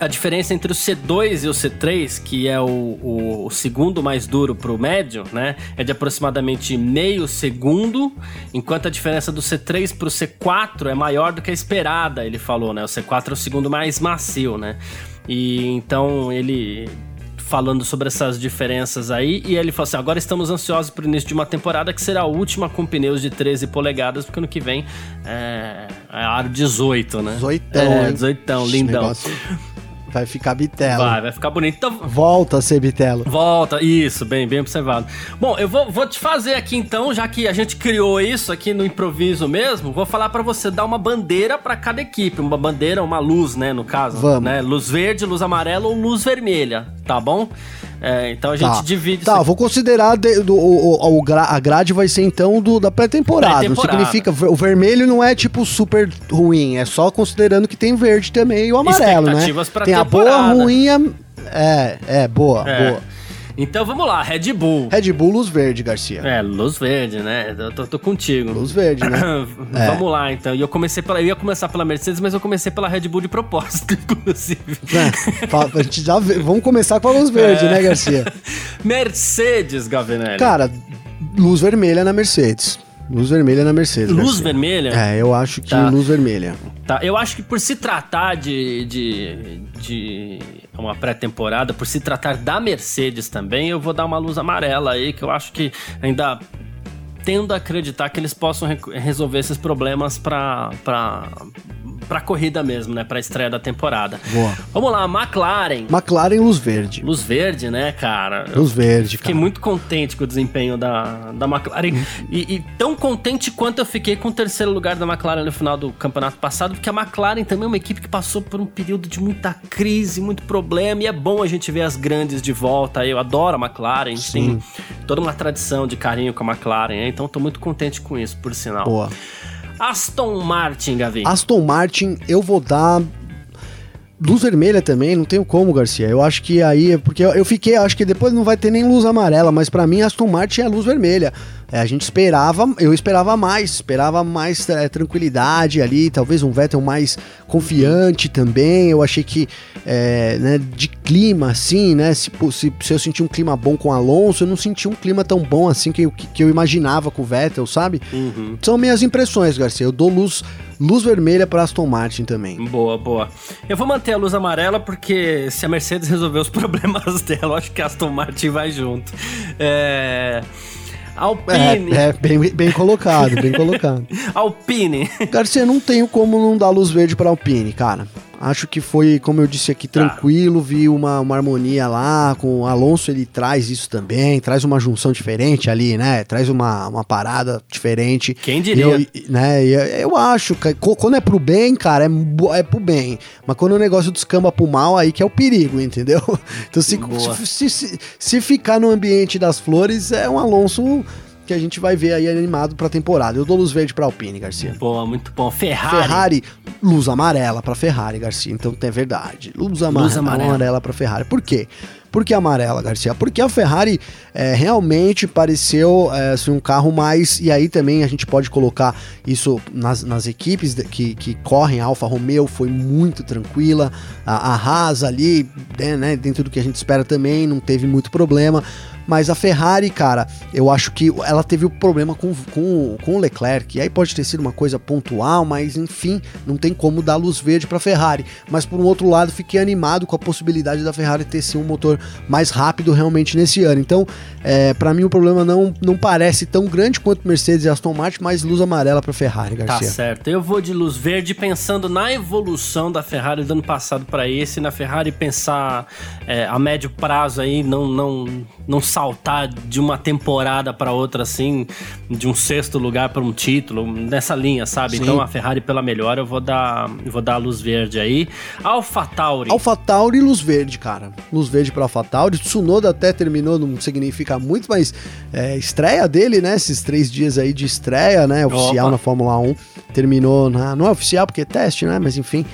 a diferença entre o C2 e o C3, que é o, o, o segundo mais duro para o médio, né, é de aproximadamente meio segundo, enquanto a diferença do C3 para o C4 é maior do que a esperada, ele falou, né? O C4 é o segundo mais macio, né? E então ele falando sobre essas diferenças aí, e ele falou assim: agora estamos ansiosos para o início de uma temporada que será a última com pneus de 13 polegadas, porque ano que vem é, é aro 18, né? 18, é, 18, lindão. Negócio... Vai ficar bitelo. Vai, vai ficar bonito. Então, volta a ser bitelo. Volta, isso, bem, bem observado. Bom, eu vou, vou te fazer aqui então, já que a gente criou isso aqui no improviso mesmo, vou falar para você dar uma bandeira para cada equipe, uma bandeira, uma luz, né, no caso, Vamos. né? Luz verde, luz amarela ou luz vermelha, tá bom? É, então a gente tá. divide Tá, vou considerar de, do, o, o, a grade vai ser então do, da pré-temporada. Pré não significa. O vermelho não é tipo super ruim, é só considerando que tem verde também e o amarelo, né? Tem a boa, ruim, é, é, boa, é. boa. Então vamos lá, Red Bull. Red Bull, luz verde, Garcia. É, luz verde, né? Eu tô, tô contigo. Luz verde, né? é. Vamos lá, então. E eu comecei pela. Eu ia começar pela Mercedes, mas eu comecei pela Red Bull de propósito, inclusive. É, a gente já. Vamos começar com a luz verde, é. né, Garcia? Mercedes, Gavinelli. Cara, luz vermelha na Mercedes. Luz vermelha na Mercedes. Luz Garcia. vermelha? É, eu acho que tá. luz vermelha. Tá, eu acho que por se tratar de, de, de uma pré-temporada, por se tratar da Mercedes também, eu vou dar uma luz amarela aí, que eu acho que ainda tendo a acreditar que eles possam re resolver esses problemas para pra corrida mesmo, né? Pra estreia da temporada. Boa. Vamos lá, McLaren. McLaren luz verde. Luz verde, né, cara? Luz verde, Fiquei cara. muito contente com o desempenho da, da McLaren. e, e, tão contente quanto eu fiquei com o terceiro lugar da McLaren no final do campeonato passado, porque a McLaren também é uma equipe que passou por um período de muita crise, muito problema, e é bom a gente ver as grandes de volta. Eu adoro a McLaren, Sim. tem toda uma tradição de carinho com a McLaren, então tô muito contente com isso, por sinal. Boa. Aston Martin, Gavi. Aston Martin, eu vou dar luz vermelha também, não tenho como, Garcia. Eu acho que aí, porque eu, fiquei, acho que depois não vai ter nem luz amarela, mas para mim Aston Martin é luz vermelha. É, a gente esperava, eu esperava mais, esperava mais é, tranquilidade ali, talvez um Vettel mais confiante também. Eu achei que, é, né, de clima, assim, né, se, se, se, eu senti um clima bom com o Alonso, eu não senti um clima tão bom assim que eu, que, que eu imaginava com o Vettel, sabe? Uhum. São minhas impressões, Garcia. Eu dou luz, luz vermelha para Aston Martin também. Boa, boa. Eu vou manter a luz amarela porque se a Mercedes resolver os problemas dela, acho que a Aston Martin vai junto. É. Alpine. É, é bem, bem colocado, bem colocado. Alpine. Garcia, não tenho como não dar luz verde para Alpine, cara. Acho que foi, como eu disse aqui, tá. tranquilo, tá. vi uma, uma harmonia lá, com o Alonso ele traz isso também, traz uma junção diferente ali, né? Traz uma, uma parada diferente. Quem diria? Eu, né, eu acho que quando é pro bem, cara, é, é pro bem. Mas quando o negócio descamba pro mal, aí que é o perigo, entendeu? Então se, se, se, se ficar no ambiente das flores, é um Alonso que a gente vai ver aí animado pra temporada. Eu dou luz verde pra Alpine, Garcia. Boa, muito bom. Ferrari. Ferrari, luz amarela pra Ferrari, Garcia. Então é verdade. Luz amarela, luz amarela. amarela pra Ferrari. Por quê? Por que amarela, Garcia? Porque a Ferrari é, realmente pareceu é, assim, um carro mais. E aí também a gente pode colocar isso nas, nas equipes que, que correm. A Alfa Romeo foi muito tranquila. A, a Haas ali, né, né, dentro do que a gente espera também, não teve muito problema. Mas a Ferrari, cara, eu acho que ela teve o um problema com, com, com o Leclerc. E aí pode ter sido uma coisa pontual, mas enfim, não tem como dar luz verde para a Ferrari. Mas por um outro lado, fiquei animado com a possibilidade da Ferrari ter sim um motor mais rápido realmente nesse ano. Então, é, para mim o problema não, não parece tão grande quanto Mercedes e Aston Martin, mas luz amarela para Ferrari, tá Garcia. Tá certo. Eu vou de luz verde pensando na evolução da Ferrari do ano passado para esse, na Ferrari pensar é, a médio prazo aí, não não não saltar de uma temporada para outra assim, de um sexto lugar para um título, nessa linha, sabe? Sim. Então a Ferrari pela melhor, eu vou dar, eu vou dar a luz verde aí. AlphaTauri. AlphaTauri e luz verde, cara. Luz verde para AlphaTauri. Tsunoda até terminou, não significa muito, mas é, estreia dele, né? Esses três dias aí de estreia, né? Oficial Opa. na Fórmula 1. Terminou, na, não é oficial porque é teste, né? Mas enfim,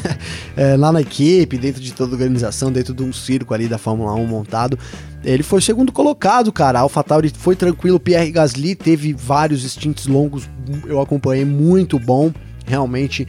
é, lá na equipe, dentro de toda a organização, dentro de um circo ali da Fórmula 1 montado. Ele foi segundo colocado, cara. A AlphaTauri foi tranquilo. Pierre Gasly teve vários stints longos, eu acompanhei, muito bom. Realmente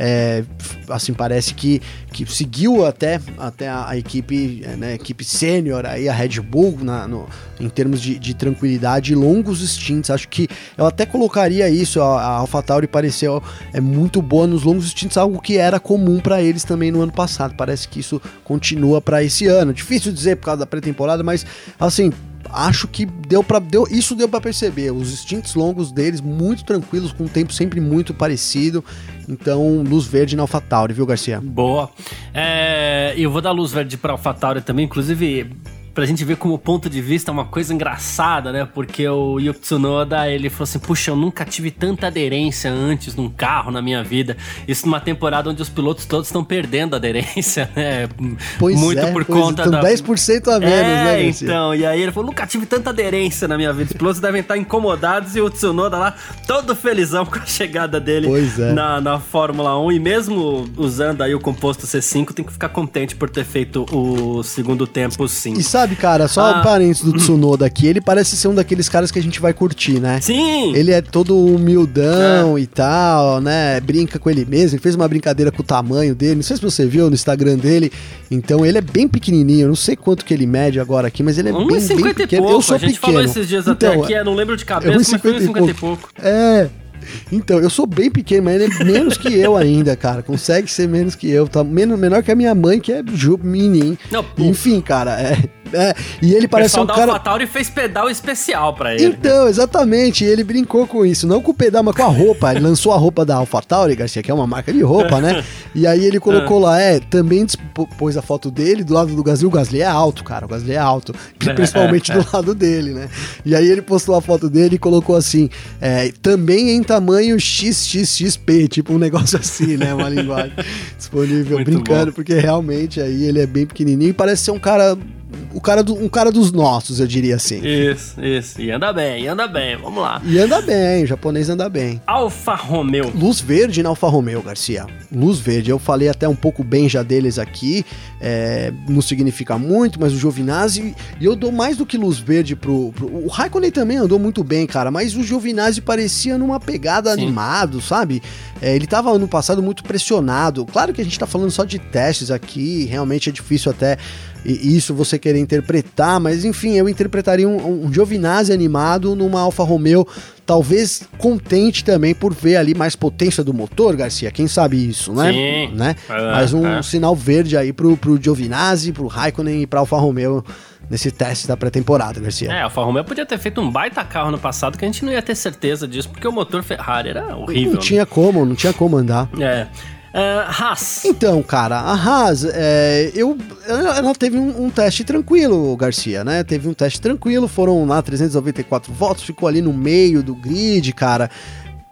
é, assim, parece que, que seguiu até, até a, a equipe, é, né, equipe sênior aí, a Red Bull, na, no, em termos de, de tranquilidade e longos stints. Acho que eu até colocaria isso, a, a AlphaTauri pareceu é muito boa nos longos stints, algo que era comum para eles também no ano passado. Parece que isso continua para esse ano. Difícil dizer por causa da pré-temporada, mas assim, acho que deu para deu isso deu para perceber. Os stints longos deles muito tranquilos com um tempo sempre muito parecido. Então luz verde na AlphaTauri viu Garcia? Boa. É, eu vou dar luz verde para AlphaTauri também inclusive pra gente ver como ponto de vista é uma coisa engraçada, né? Porque o Yuki Tsunoda, ele falou assim, puxa, eu nunca tive tanta aderência antes num carro na minha vida. Isso numa temporada onde os pilotos todos estão perdendo aderência, né? Pois Muito é, por conta então, da... 10% a menos, é, né, Garcia? então, e aí ele falou, nunca tive tanta aderência na minha vida. Os pilotos devem estar incomodados e o Tsunoda lá, todo felizão com a chegada dele é. na, na Fórmula 1. E mesmo usando aí o composto C5, tem que ficar contente por ter feito o segundo tempo sim. E sabe sabe, cara, só ah. um parênteses do Tsunoda aqui, ele parece ser um daqueles caras que a gente vai curtir, né? Sim! Ele é todo humildão é. e tal, né? Brinca com ele mesmo, ele fez uma brincadeira com o tamanho dele, não sei se você viu no Instagram dele, então ele é bem pequenininho, eu não sei quanto que ele mede agora aqui, mas ele é um bem, bem pequeno. Pouco. Eu sou a gente pequeno. falou esses dias então, até aqui, eu não lembro de cabeça, mas foi 50 e pouco. E pouco. É... Então, eu sou bem pequeno, mas ele é menos que eu ainda, cara. Consegue ser menos que eu. Tá menos, menor que a minha mãe, que é mini, Não, Enfim, cara, é. É, e ele parece um cara. O AlphaTauri fez pedal especial para ele. Então, exatamente. ele brincou com isso. Não com o pedal, mas com a roupa. Ele lançou a roupa da AlphaTauri, Garcia, que é uma marca de roupa, né? E aí ele colocou lá, é, também pôs a foto dele do lado do Gasly. O Gasly é alto, cara. O Gasly é alto. Principalmente do lado dele, né? E aí ele postou a foto dele e colocou assim: é, também em tamanho XXXP, tipo um negócio assim, né? Uma linguagem disponível. Muito brincando, bom. porque realmente aí ele é bem pequenininho e parece ser um cara o cara do, um cara dos nossos, eu diria assim. Isso, isso. E anda bem, e anda bem. Vamos lá. E anda bem, o japonês anda bem. Alfa Romeo. Luz verde na Alfa Romeo, Garcia. Luz verde. Eu falei até um pouco bem já deles aqui. É, não significa muito, mas o Giovinazzi. E eu dou mais do que luz verde pro, pro. O Raikkonen também andou muito bem, cara. Mas o Giovinazzi parecia numa pegada Sim. animado, sabe? É, ele tava ano passado muito pressionado. Claro que a gente tá falando só de testes aqui. Realmente é difícil até e isso você querer interpretar, mas enfim, eu interpretaria um, um Giovinazzi animado numa Alfa Romeo, talvez contente também por ver ali mais potência do motor, Garcia, quem sabe isso, né? Sim. né? É, mais um é. sinal verde aí pro, pro Giovinazzi, pro Raikkonen e pra Alfa Romeo nesse teste da pré-temporada, Garcia. É, a Alfa Romeo podia ter feito um baita carro no passado que a gente não ia ter certeza disso, porque o motor Ferrari era horrível. Não tinha como, não tinha como andar. É. Uh, Haas. Então, cara, a Haas, é, eu, ela teve um, um, teste tranquilo, Garcia, né? Teve um teste tranquilo, foram lá 394 votos, ficou ali no meio do grid, cara.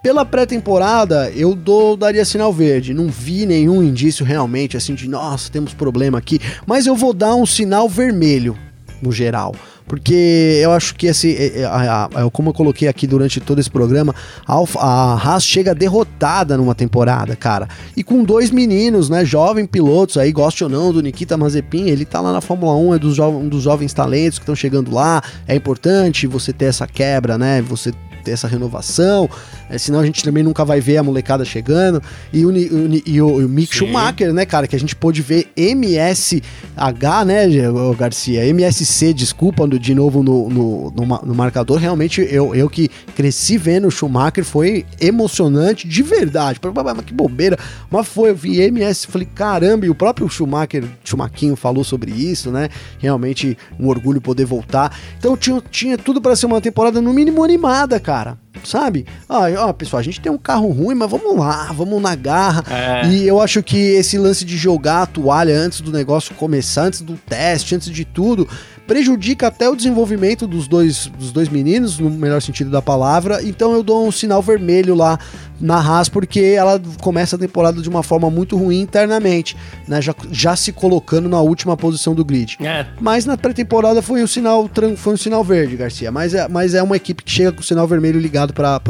Pela pré-temporada, eu dou, daria sinal verde. Não vi nenhum indício realmente assim de, nossa, temos problema aqui. Mas eu vou dar um sinal vermelho, no geral porque eu acho que esse, é, é, a, como eu coloquei aqui durante todo esse programa, a, a Haas chega derrotada numa temporada, cara. E com dois meninos, né, jovens pilotos aí, goste ou não, do Nikita Mazepin, ele tá lá na Fórmula 1, é dos um dos jovens talentos que estão chegando lá. É importante você ter essa quebra, né? Você ter essa renovação, é, senão a gente também nunca vai ver a molecada chegando. E o, o, e o, o Mick Sim. Schumacher, né, cara, que a gente pôde ver MSH, né, Garcia? MSC, desculpa, de novo no, no, no, no marcador. Realmente, eu, eu que cresci vendo o Schumacher, foi emocionante de verdade. Mas que bobeira. Mas foi, eu vi MS, falei, caramba, e o próprio Schumacher, Schumaquinho falou sobre isso, né? Realmente um orgulho poder voltar. Então tinha, tinha tudo para ser uma temporada no mínimo animada, cara. Sabe? Ah, ó, pessoal, a gente tem um carro ruim, mas vamos lá, vamos na garra. É. E eu acho que esse lance de jogar a toalha antes do negócio começar, antes do teste, antes de tudo, prejudica até o desenvolvimento dos dois, dos dois meninos, no melhor sentido da palavra. Então eu dou um sinal vermelho lá na Haas, porque ela começa a temporada de uma forma muito ruim internamente, né? Já, já se colocando na última posição do grid. É. Mas na pré-temporada foi um sinal foi um sinal verde, Garcia. Mas é, mas é uma equipe que chega com o sinal vermelho ligado para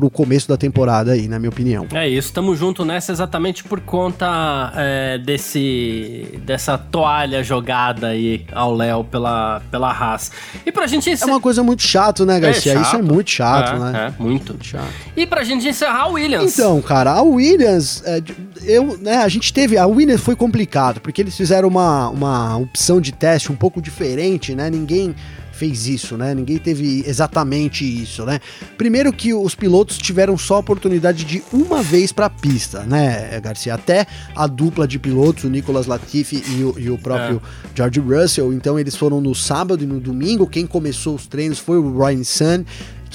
o começo da temporada aí, na minha opinião. É isso, estamos junto nessa exatamente por conta é, desse dessa toalha jogada aí ao Léo pela, pela Haas. E pra gente É uma coisa muito chato, né, Garcia? É isso é muito chato, é, né? É, muito. muito chato. E pra gente encerrar, Williams. Então, cara, a Williams, é, eu, né, a gente teve, a Williams foi complicado, porque eles fizeram uma, uma opção de teste um pouco diferente, né? Ninguém fez isso, né? Ninguém teve exatamente isso, né? Primeiro que os pilotos tiveram só a oportunidade de uma vez para a pista, né, Garcia? Até a dupla de pilotos, o Nicolas Latifi e o, e o próprio é. George Russell, então eles foram no sábado e no domingo. Quem começou os treinos foi o Ryan Sun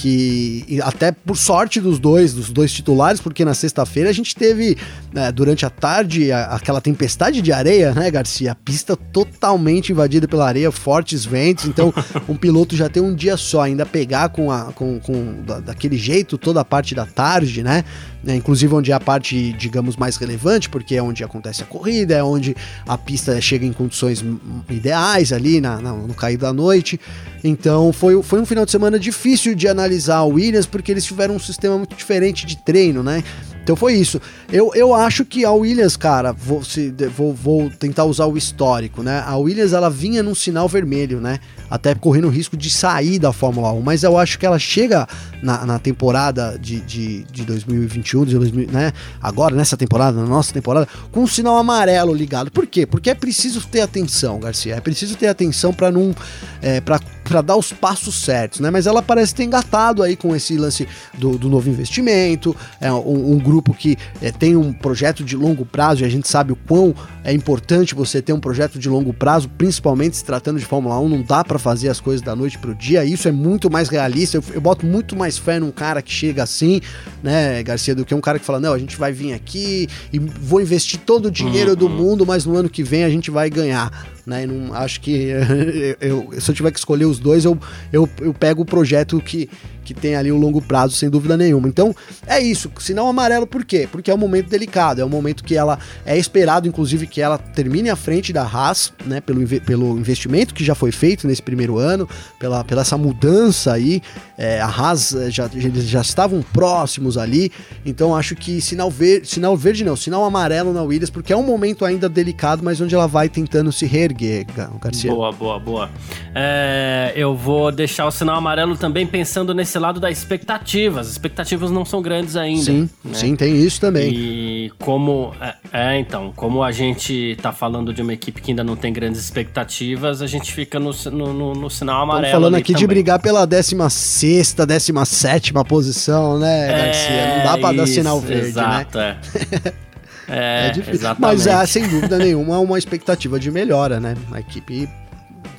que até por sorte dos dois, dos dois titulares, porque na sexta-feira a gente teve né, durante a tarde a, aquela tempestade de areia, né, Garcia? A pista totalmente invadida pela areia, fortes ventos, então um piloto já tem um dia só, ainda pegar com, a, com, com da, daquele jeito toda a parte da tarde, né? né? Inclusive onde é a parte, digamos, mais relevante, porque é onde acontece a corrida, é onde a pista chega em condições ideais ali na, na no cair da noite. Então foi, foi um final de semana difícil de analisar o Williams, porque eles tiveram um sistema muito diferente de treino, né? Então foi isso. Eu, eu acho que a Williams, cara, vou, se, vou, vou tentar usar o histórico, né? A Williams ela vinha num sinal vermelho, né? Até correndo o risco de sair da Fórmula 1. Mas eu acho que ela chega na, na temporada de, de, de 2021, de 2000, né? Agora, nessa temporada, na nossa temporada, com um sinal amarelo ligado. Por quê? Porque é preciso ter atenção, Garcia. É preciso ter atenção para não. É, para dar os passos certos, né? Mas ela parece ter engatado aí com esse lance do, do novo investimento, é um, um grupo que é, tem um projeto de longo prazo e a gente sabe o quão é importante você ter um projeto de longo prazo, principalmente se tratando de Fórmula 1, não dá para fazer as coisas da noite pro dia, isso é muito mais realista, eu, eu, boto muito mais fé num cara que chega assim, né, Garcia, do que um cara que fala, não, a gente vai vir aqui e vou investir todo o dinheiro uhum. do mundo, mas no ano que vem a gente vai ganhar né? não, acho que eu, eu, se eu tiver que escolher os dois, eu, eu, eu pego o projeto que, que tem ali um longo prazo, sem dúvida nenhuma. Então, é isso. Sinal amarelo, por quê? Porque é um momento delicado, é um momento que ela é esperado, inclusive, que ela termine à frente da Haas, né? Pelo, pelo investimento que já foi feito nesse primeiro ano, pela, pela essa mudança aí. É, a Haas é, já, eles já estavam próximos ali. Então, acho que sinal verde, sinal verde não, sinal amarelo na Williams, porque é um momento ainda delicado, mas onde ela vai tentando se reerguer, Garcia. Boa, boa, boa. É, eu vou deixar o sinal amarelo também pensando nesse lado da expectativa. As expectativas não são grandes ainda. Sim, né? sim, tem isso também. E como. É, é, então, como a gente tá falando de uma equipe que ainda não tem grandes expectativas, a gente fica no, no, no, no sinal amarelo. Estamos falando aqui também. de brigar pela 16, 17 posição, né, é, Garcia? Não dá pra isso, dar sinal verde, exato, né? É. É, é difícil. Exatamente. Mas é, sem dúvida nenhuma, uma expectativa de melhora, né? A equipe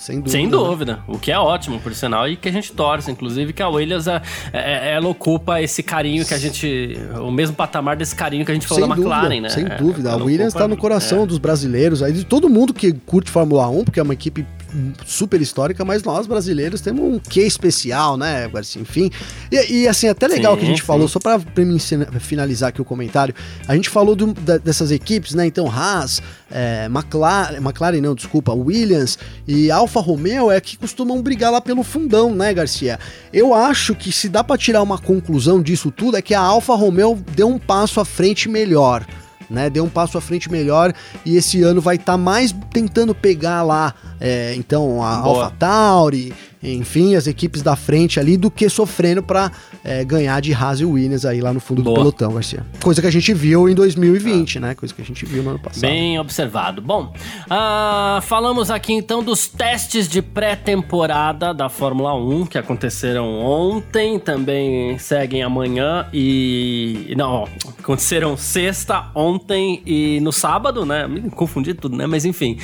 sem dúvida. Sem dúvida. Né? O que é ótimo, por sinal, e que a gente torce, inclusive, que a Williams é, é, ela ocupa esse carinho que a gente. O mesmo patamar desse carinho que a gente falou sem da McLaren, dúvida, né? Sem dúvida. a Williams está no coração é. dos brasileiros, aí de todo mundo que curte Fórmula 1, porque é uma equipe super histórica, mas nós brasileiros temos um quê especial, né, Garcia? Enfim. E, e assim, até legal sim, que a gente sim. falou, só para finalizar aqui o comentário, a gente falou do, da, dessas equipes, né? Então, Haas, é, McLaren, McLaren, não, desculpa, Williams e Alfa Romeo é que costumam brigar lá pelo fundão, né, Garcia? Eu acho que se dá para tirar uma conclusão disso tudo é que a Alfa Romeo deu um passo à frente melhor né? Deu um passo à frente melhor e esse ano vai estar tá mais tentando pegar lá, é, então, a AlphaTauri, enfim, as equipes da frente ali, do que sofrendo para é, ganhar de Haas e Williams aí lá no fundo Boa. do pelotão, Garcia. Coisa que a gente viu em 2020, ah. né? Coisa que a gente viu no ano passado. Bem observado. Bom, uh, falamos aqui então dos testes de pré-temporada da Fórmula 1 que aconteceram ontem, também seguem amanhã e. Não, aconteceram sexta, ontem e no sábado, né? Me confundi tudo, né? Mas enfim,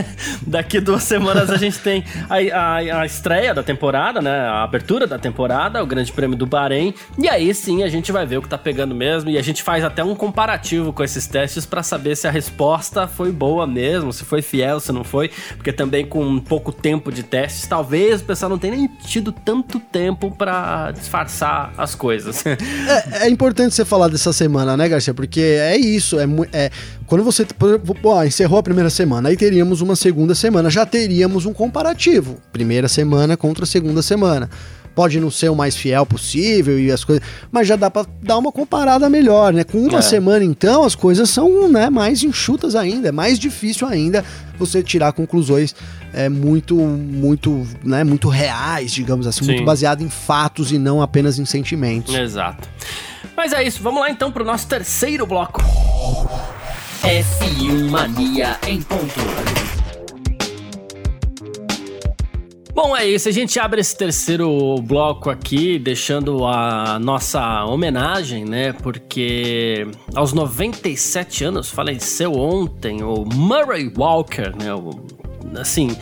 daqui duas semanas a gente tem a, a, a estreia da temporada, né? A abertura da temporada, o Grande Prêmio do Bahrein. E aí sim a gente vai ver o que tá pegando mesmo. E a gente faz até um comparativo com esses testes para saber se a resposta foi boa mesmo, se foi fiel, se não foi. Porque também com pouco tempo de testes, talvez o pessoal não tenha nem tido tanto tempo para disfarçar as coisas. é, é, importante você falar dessa semana, né, Garcia? Porque é isso, é, é quando você pô, encerrou a primeira semana, aí teríamos uma segunda semana, já teríamos um comparativo. Primeira semana contra a segunda semana. Pode não ser o mais fiel possível e as coisas, mas já dá para dar uma comparada melhor, né? Com uma é. semana então, as coisas são, né, mais enxutas ainda, é mais difícil ainda você tirar conclusões é, muito, muito, né, muito reais, digamos assim, Sim. muito baseado em fatos e não apenas em sentimentos. Exato. Mas é isso, vamos lá então pro nosso terceiro bloco. F1 Mania em ponto. Bom, é isso. A gente abre esse terceiro bloco aqui, deixando a nossa homenagem, né? Porque aos 97 anos faleceu ontem o Murray Walker, né? O, assim,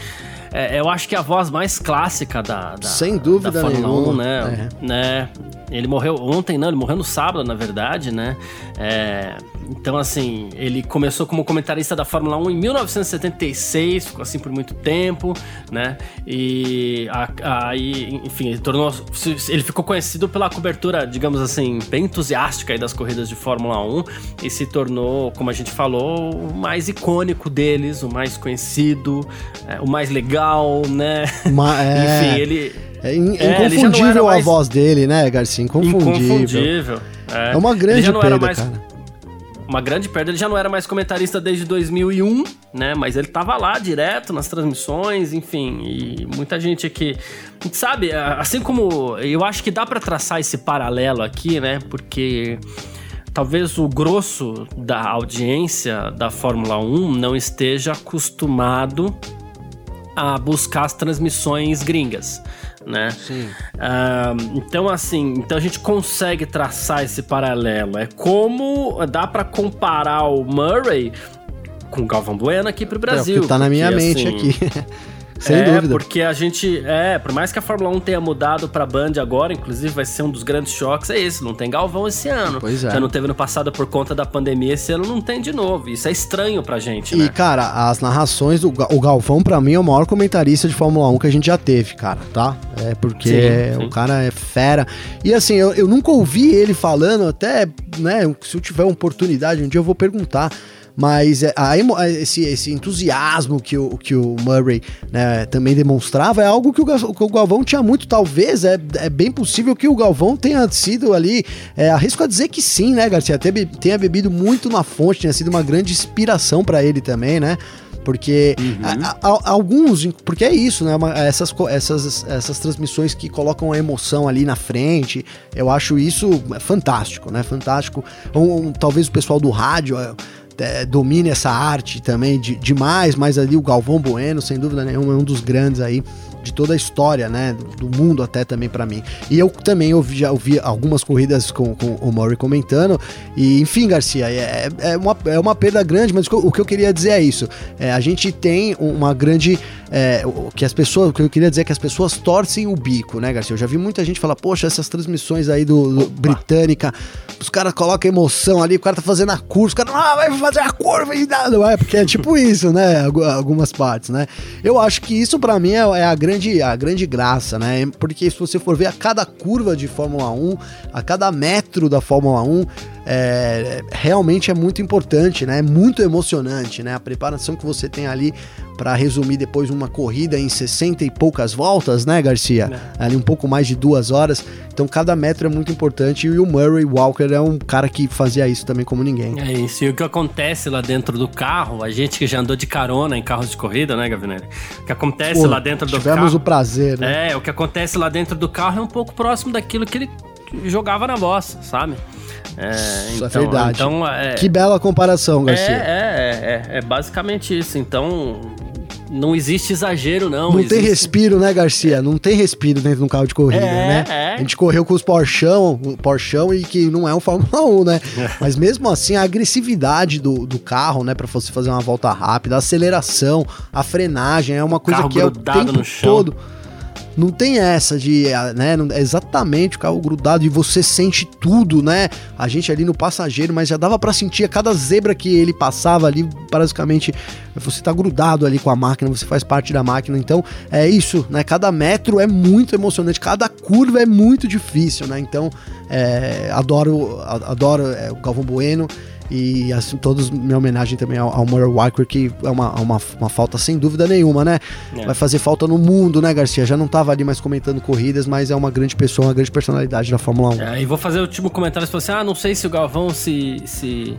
é, eu acho que é a voz mais clássica da, da Sem dúvida da Fórmula nenhuma, 1, né? né? Ele morreu ontem, não, ele morreu no sábado, na verdade, né? É, então, assim, ele começou como comentarista da Fórmula 1 em 1976, ficou assim por muito tempo, né? E a- aí, enfim, ele tornou. Ele ficou conhecido pela cobertura, digamos assim, bem entusiástica aí das corridas de Fórmula 1 e se tornou, como a gente falou, o mais icônico deles, o mais conhecido, é, o mais legal, né? Ma- é, Enfim, ele. é É, inconfundível era mais- a voz dele, né, Garcia? Inconfundível. Inconfundível. É uma Ele grande já não era perda, mais- cara. Uma grande perda. Ele já não era mais comentarista desde 2001, né? Mas ele tava lá direto nas transmissões, enfim. E muita gente aqui. Sabe, assim como. Eu acho que dá pra traçar esse paralelo aqui, né? Porque. Talvez o grosso da audiência da Fórmula 1 não esteja acostumado a buscar as transmissões gringas, né? Sim. Ah, então, assim, então a gente consegue traçar esse paralelo. É como dá pra comparar o Murray com o Galvão Bueno aqui pro É o Brasil. que tá na minha porque, mente assim, aqui. Sem é, dúvida. porque a gente. É, por mais que a Fórmula 1 tenha mudado pra Band agora, inclusive vai ser um dos grandes choques, é esse. Não tem Galvão esse ano. Pois é. Já não teve no passado por conta da pandemia, esse ano não tem de novo. Isso é estranho pra gente, E, né? cara, as narrações Ga- o Galvão, pra mim, é o maior comentarista de Fórmula 1 que a gente já teve, cara, tá? É porque Sim, sim. o cara é fera. E assim, eu, eu nunca ouvi ele falando, até, né, se eu tiver uma oportunidade, um dia eu vou perguntar. Mas é, a emo- esse, esse entusiasmo que o, que o Murray né, também demonstrava é algo que o, que o Galvão tinha muito. Talvez é, é bem possível que o Galvão tenha sido ali. É, arrisco a dizer que sim, né, Garcia? Teve- tenha bebido muito na fonte, tenha sido uma grande inspiração pra ele também, né? Porque a- a- a- alguns, porque é isso, né? uma- essas, essas, essas transmissões que colocam a emoção ali na frente, eu acho isso fantástico, né? Fantástico. Um- um- talvez o pessoal do rádio é, domine essa arte também de, demais, mas ali o Galvão Bueno, sem dúvida nenhuma, é um dos grandes aí de toda a história, né? Do, do mundo até também pra mim. E eu também ouvi, já ouvi algumas corridas com, com o Murray comentando. E, enfim, Garcia, é, é, uma, é uma perda grande, mas o que eu- queria dizer é isso. É, a gente tem uma grande. é, o que as pessoas. O que eu queria dizer é que as pessoas torcem o bico, né, Garcia? Eu já vi muita gente falar, poxa, essas transmissões aí do, do britânica, os caras colocam emoção ali, o cara tá fazendo a curva, os caras, ah, vai fazer a curva e nada, é? Porque é tipo isso, né? Algu- Algumas partes, né? Eu acho que isso pra mim é, é a, grande, a grande graça, né? Porque se você for ver a cada curva de Fórmula 1, a cada metro da Fórmula 1, é, realmente é muito importante, né? É muito emocionante, né? A preparação que você tem ali para resumir depois uma corrida em 60 e poucas voltas, né, Garcia? Ali um pouco mais de duas horas. Então cada metro é muito importante e o Murray Walker é um cara que fazia isso também como ninguém. É isso. E o que acontece lá dentro do carro, a gente que já andou de carona em carros de corrida, né, Gavinelli? O que acontece Pô, lá dentro do tivemos carro. o prazer, né? É, o que acontece lá dentro do carro é um pouco próximo daquilo que ele jogava na voz, sabe? É, Isso é verdade. Então, é, Que bela comparação, é, Garcia. é, é, é basicamente isso. Então, não existe exagero, não. Não existe... tem respiro, né, Garcia? Não tem respiro dentro de um carro de corrida, É, né? é. A gente correu com os Porschão, o Porschão e que não é um Fórmula 1, né? Mas mesmo assim, a agressividade do, do carro, né, Pra você fazer uma volta rápida, a aceleração, a frenagem, é uma coisa que é o tempo no chão. Não tem essa de, ah, né, é exatamente o carro grudado e você sente tudo, né? A gente ali no passageiro, mas já dava pra sentir a cada zebra que ele passava ali, basicamente você tá grudado ali com a máquina, você faz parte da máquina. Então, é isso, né? Cada metro é muito emocionante, cada curva é muito difícil, né? Então, é, adoro, adoro é, o Galvão Bueno. E assim, todos minha homenagem também ao, ao Murray Walker, que é uma, uma, uma falta sem dúvida nenhuma, né? É. Vai fazer falta no mundo, né, Garcia? Já não tava ali mais comentando corridas, mas é uma grande pessoa, uma grande personalidade da Fórmula 1. É, e vou fazer o último comentário. Você falou assim: ah, não sei se o Galvão se, se,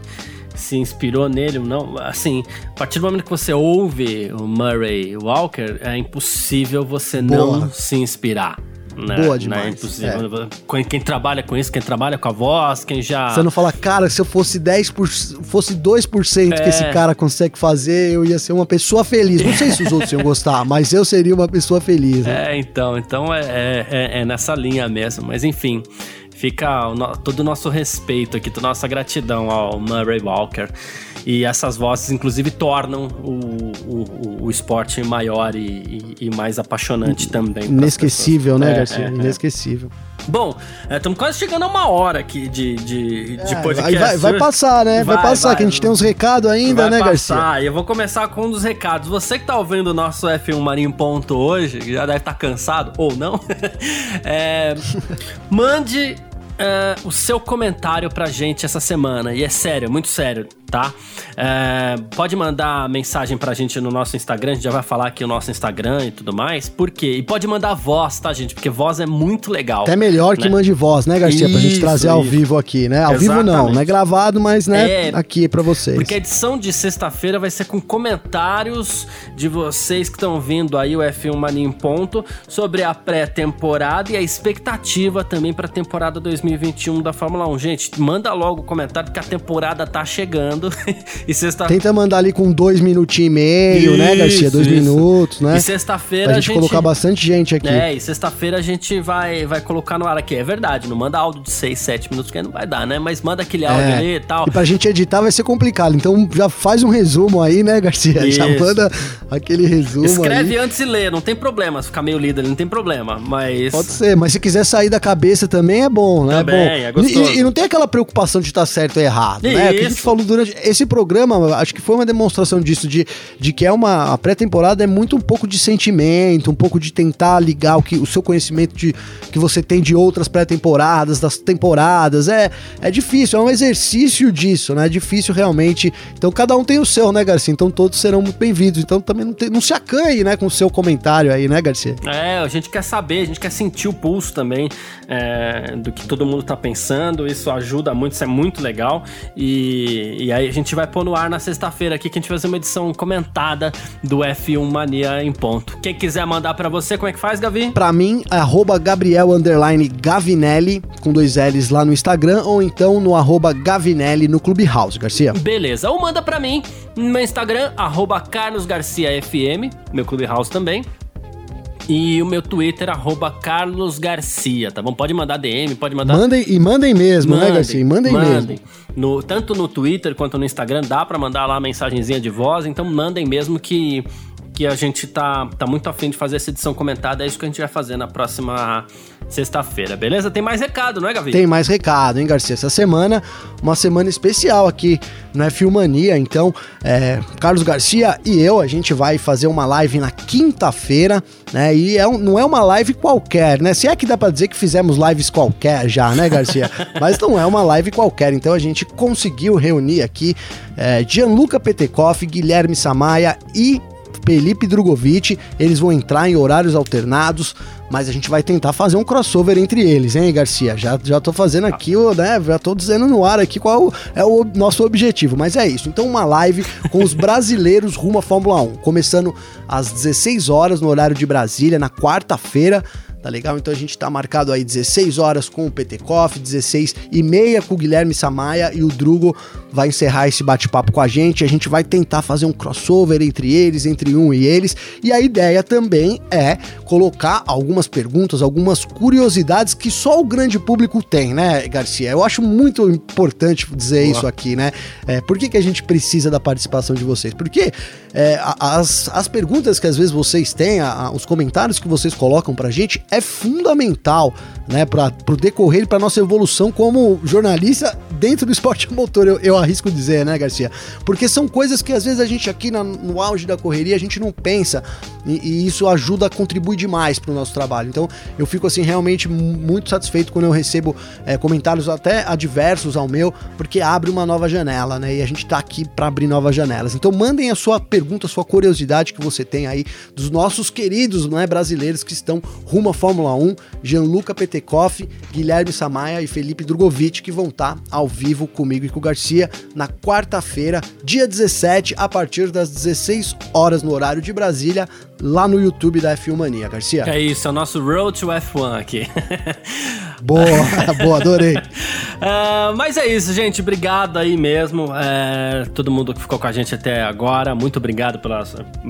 se inspirou nele ou não. Assim, a partir do momento que você ouve o Murray Walker, é impossível você Boa. não se inspirar. Né? Boa Não é demais, impossível. Quem, quem trabalha com isso, quem trabalha com a voz, quem já. Você não fala, cara, se eu fosse 10%, por, fosse 2% que É. esse cara consegue fazer, eu ia ser uma pessoa feliz. Não sei se os outros iam gostar, mas eu seria uma pessoa feliz. Né? É, então, então é, é, é- é nessa linha mesmo. Mas enfim, fica todo o nosso respeito aqui, toda a nossa gratidão ao Murray Walker. E essas vozes, inclusive, tornam o, o, o esporte maior e, e- e mais apaixonante também. Inesquecível, né, É, Garcia? é, é. Inesquecível. Bom, estamos quase chegando a uma hora aqui de, de, de É, podcast. vai, vai, passar, né? Vai, Vai, passar, vai. que a gente tem uns recados ainda, Vai né, passar. Garcia? E eu vou começar com um dos recados. Você que tá ouvindo o nosso F1 Marinho Ponto hoje, que já deve estar cansado, ou não, é, mande é, o seu comentário pra gente essa semana. E é sério, muito sério, tá? É, pode mandar mensagem pra gente no nosso Instagram, a gente já vai falar aqui o nosso Instagram e tudo mais. Por quê? E pode mandar voz, tá, gente? Porque voz é muito legal. Até melhor que né? mande voz, né, Garcia? pra gente Isso, trazer ao isso. vivo aqui, né? Ao vivo não, Exatamente. não é gravado, mas, né, É, aqui pra vocês. Porque a edição de sexta-feira vai ser com comentários de vocês que estão vindo aí o F1 Mania em ponto sobre a pré-temporada e a expectativa também para a temporada 2021 da Fórmula 1. Gente, manda logo o comentário que a temporada tá chegando e sexta Tenta mandar ali com dois minutinhos e meio, né, Garcia? Dois Isso, isso. minutos, né? E sexta-feira Pra a gente, gente colocar bastante gente aqui. É, e sexta-feira a gente vai, vai colocar no ar aqui. É verdade, não manda áudio de 6, 7 minutos que aí não vai dar, né? Mas manda aquele áudio É. ali e tal. E pra gente editar vai ser complicado. Então já faz um resumo aí, né, Garcia? Já Isso. manda aquele resumo Escreve aí. antes e lê, não tem problema. Se ficar meio lido ali, não tem problema. Mas. Pode ser, mas se quiser sair da cabeça também é bom, né? Também, bom. é gostoso. E, e não tem aquela preocupação de estar certo ou errado, né? O que a gente Isso. falou durante esse programa, acho que foi uma demonstração disso, de, de que é uma. A pré-temporada é muito um pouco de sentimento, um pouco de tentar ligar o, que, o seu conhecimento de, que você tem de outras pré-temporadas, das temporadas. É, é difícil, é um exercício disso, né? É difícil realmente. Então cada um tem o seu, né, Garcia? Então todos serão muito bem-vindos. Então também não, tem- não se acanhe, né, com o seu comentário aí, né, Garcia? É, a gente quer saber, a gente quer sentir o pulso também é, do que todo mundo tá pensando. Isso ajuda muito, isso é muito legal. E, e aí a gente vai pôr no ar na sexta-feira aqui que a gente vai fazer uma edição comentada do F1 Mania em ponto. Quem quiser mandar pra você, como é que faz, Gavi? Pra mim, arroba Gabriel Gavinelli, com dois L's lá no Instagram, ou então no arroba Gavinelli no Clubhouse, Garcia. Beleza, ou manda pra mim no meu Instagram, arroba carlosgarciafm, meu Clubhouse também. E o meu Twitter, arroba carlosgarcia, tá bom? Pode mandar DM, pode mandar... Mandem, e mandem mesmo, né, Garcia? E Mandem, mesmo. No, tanto no Twitter quanto no Instagram dá pra mandar lá a mensagenzinha de voz, então mandem mesmo que, que a gente tá, tá muito afim de fazer essa edição comentada. É isso que a gente vai fazer na próxima sexta-feira, beleza? Tem mais recado, não é, Gavi? Tem mais recado, hein, Garcia? Essa semana, uma semana especial aqui no F1 Mania. Então, é, Carlos Garcia e eu, a gente vai fazer uma live na quinta-feira, né? E é um- não é uma live qualquer, né? Se é que dá pra dizer que fizemos lives qualquer já, né, Garcia? Mas não é uma live qualquer. Então, a gente conseguiu reunir aqui é, Gianluca Petekoff, Guilherme Samaia e Felipe Drogovic, eles vão entrar em horários alternados, mas a gente vai tentar fazer um crossover entre eles, hein, Garcia? Já, já tô fazendo aqui, né? Já tô dizendo no ar aqui qual é o nosso objetivo, mas é isso. Então, uma live com os brasileiros rumo à Fórmula 1, começando às 16 horas no horário de Brasília, na quarta-feira. Tá legal? Então a gente tá marcado aí 16 horas com o PT Koff, 16 e meia com o Guilherme Samaia e o Drugo vai encerrar esse bate-papo com a gente. A gente vai tentar fazer um crossover entre eles, entre um e eles. E a ideia também é colocar algumas perguntas, algumas curiosidades que só o grande público tem, né, Garcia? Eu acho muito importante dizer Boa. isso aqui, né? É, por que, que a gente precisa da participação de vocês? Porque é, as, as perguntas que às vezes vocês têm, a- a- os comentários que vocês colocam pra gente é fundamental, né, para pro decorrer e pra nossa evolução como jornalista dentro do esporte motor, eu, eu arrisco dizer, né, Garcia? Porque são coisas que às vezes a gente aqui na- no auge da correria a gente não pensa e, e isso ajuda a contribuir demais pro nosso trabalho. Então eu fico assim realmente mu- muito satisfeito quando eu recebo é, comentários até adversos ao meu, porque abre uma nova janela, né? E a gente tá aqui para abrir novas janelas. Então mandem a sua pergunta, a sua curiosidade que você tem aí dos nossos queridos né, brasileiros que estão rumo à Fórmula 1, Gianluca Petekoff, Guilherme Samaia e Felipe Drogovic, que vão estar ao vivo comigo e com o Garcia na quarta-feira, dia 17, a partir das 16 horas no horário de Brasília, lá no YouTube da F1 Mania, Garcia. É isso, é o nosso Road to F1 aqui. Boa, boa, adorei. Uh, mas é isso, gente. Obrigado aí mesmo. É, todo mundo que ficou com a gente até agora. Muito obrigado pela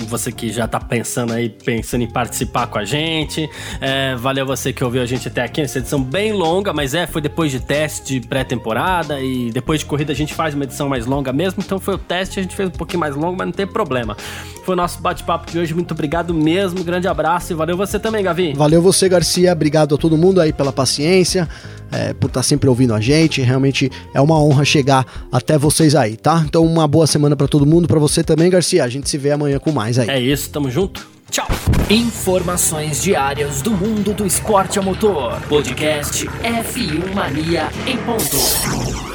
você que já tá pensando aí, pensando em participar com a gente. É, valeu você que ouviu a gente até aqui. Essa edição bem longa, mas é, foi depois de teste de pré-temporada e depois de corrida a gente faz uma edição mais longa mesmo. Então foi o teste, a gente fez um pouquinho mais longo, mas não tem problema. Foi o nosso bate-papo de hoje. Muito obrigado mesmo. Grande abraço e valeu você também, Gavi. Valeu você, Garcia. Obrigado a todo mundo aí pela paciência, é, por estar tá sempre ouvindo a gente. Realmente é uma honra chegar até vocês aí, tá? Então, uma boa semana para todo mundo, para você também, Garcia. A gente se vê amanhã com mais aí. É isso, tamo junto. Tchau. Informações diárias do mundo do esporte a motor. Podcast F1 Mania em ponto.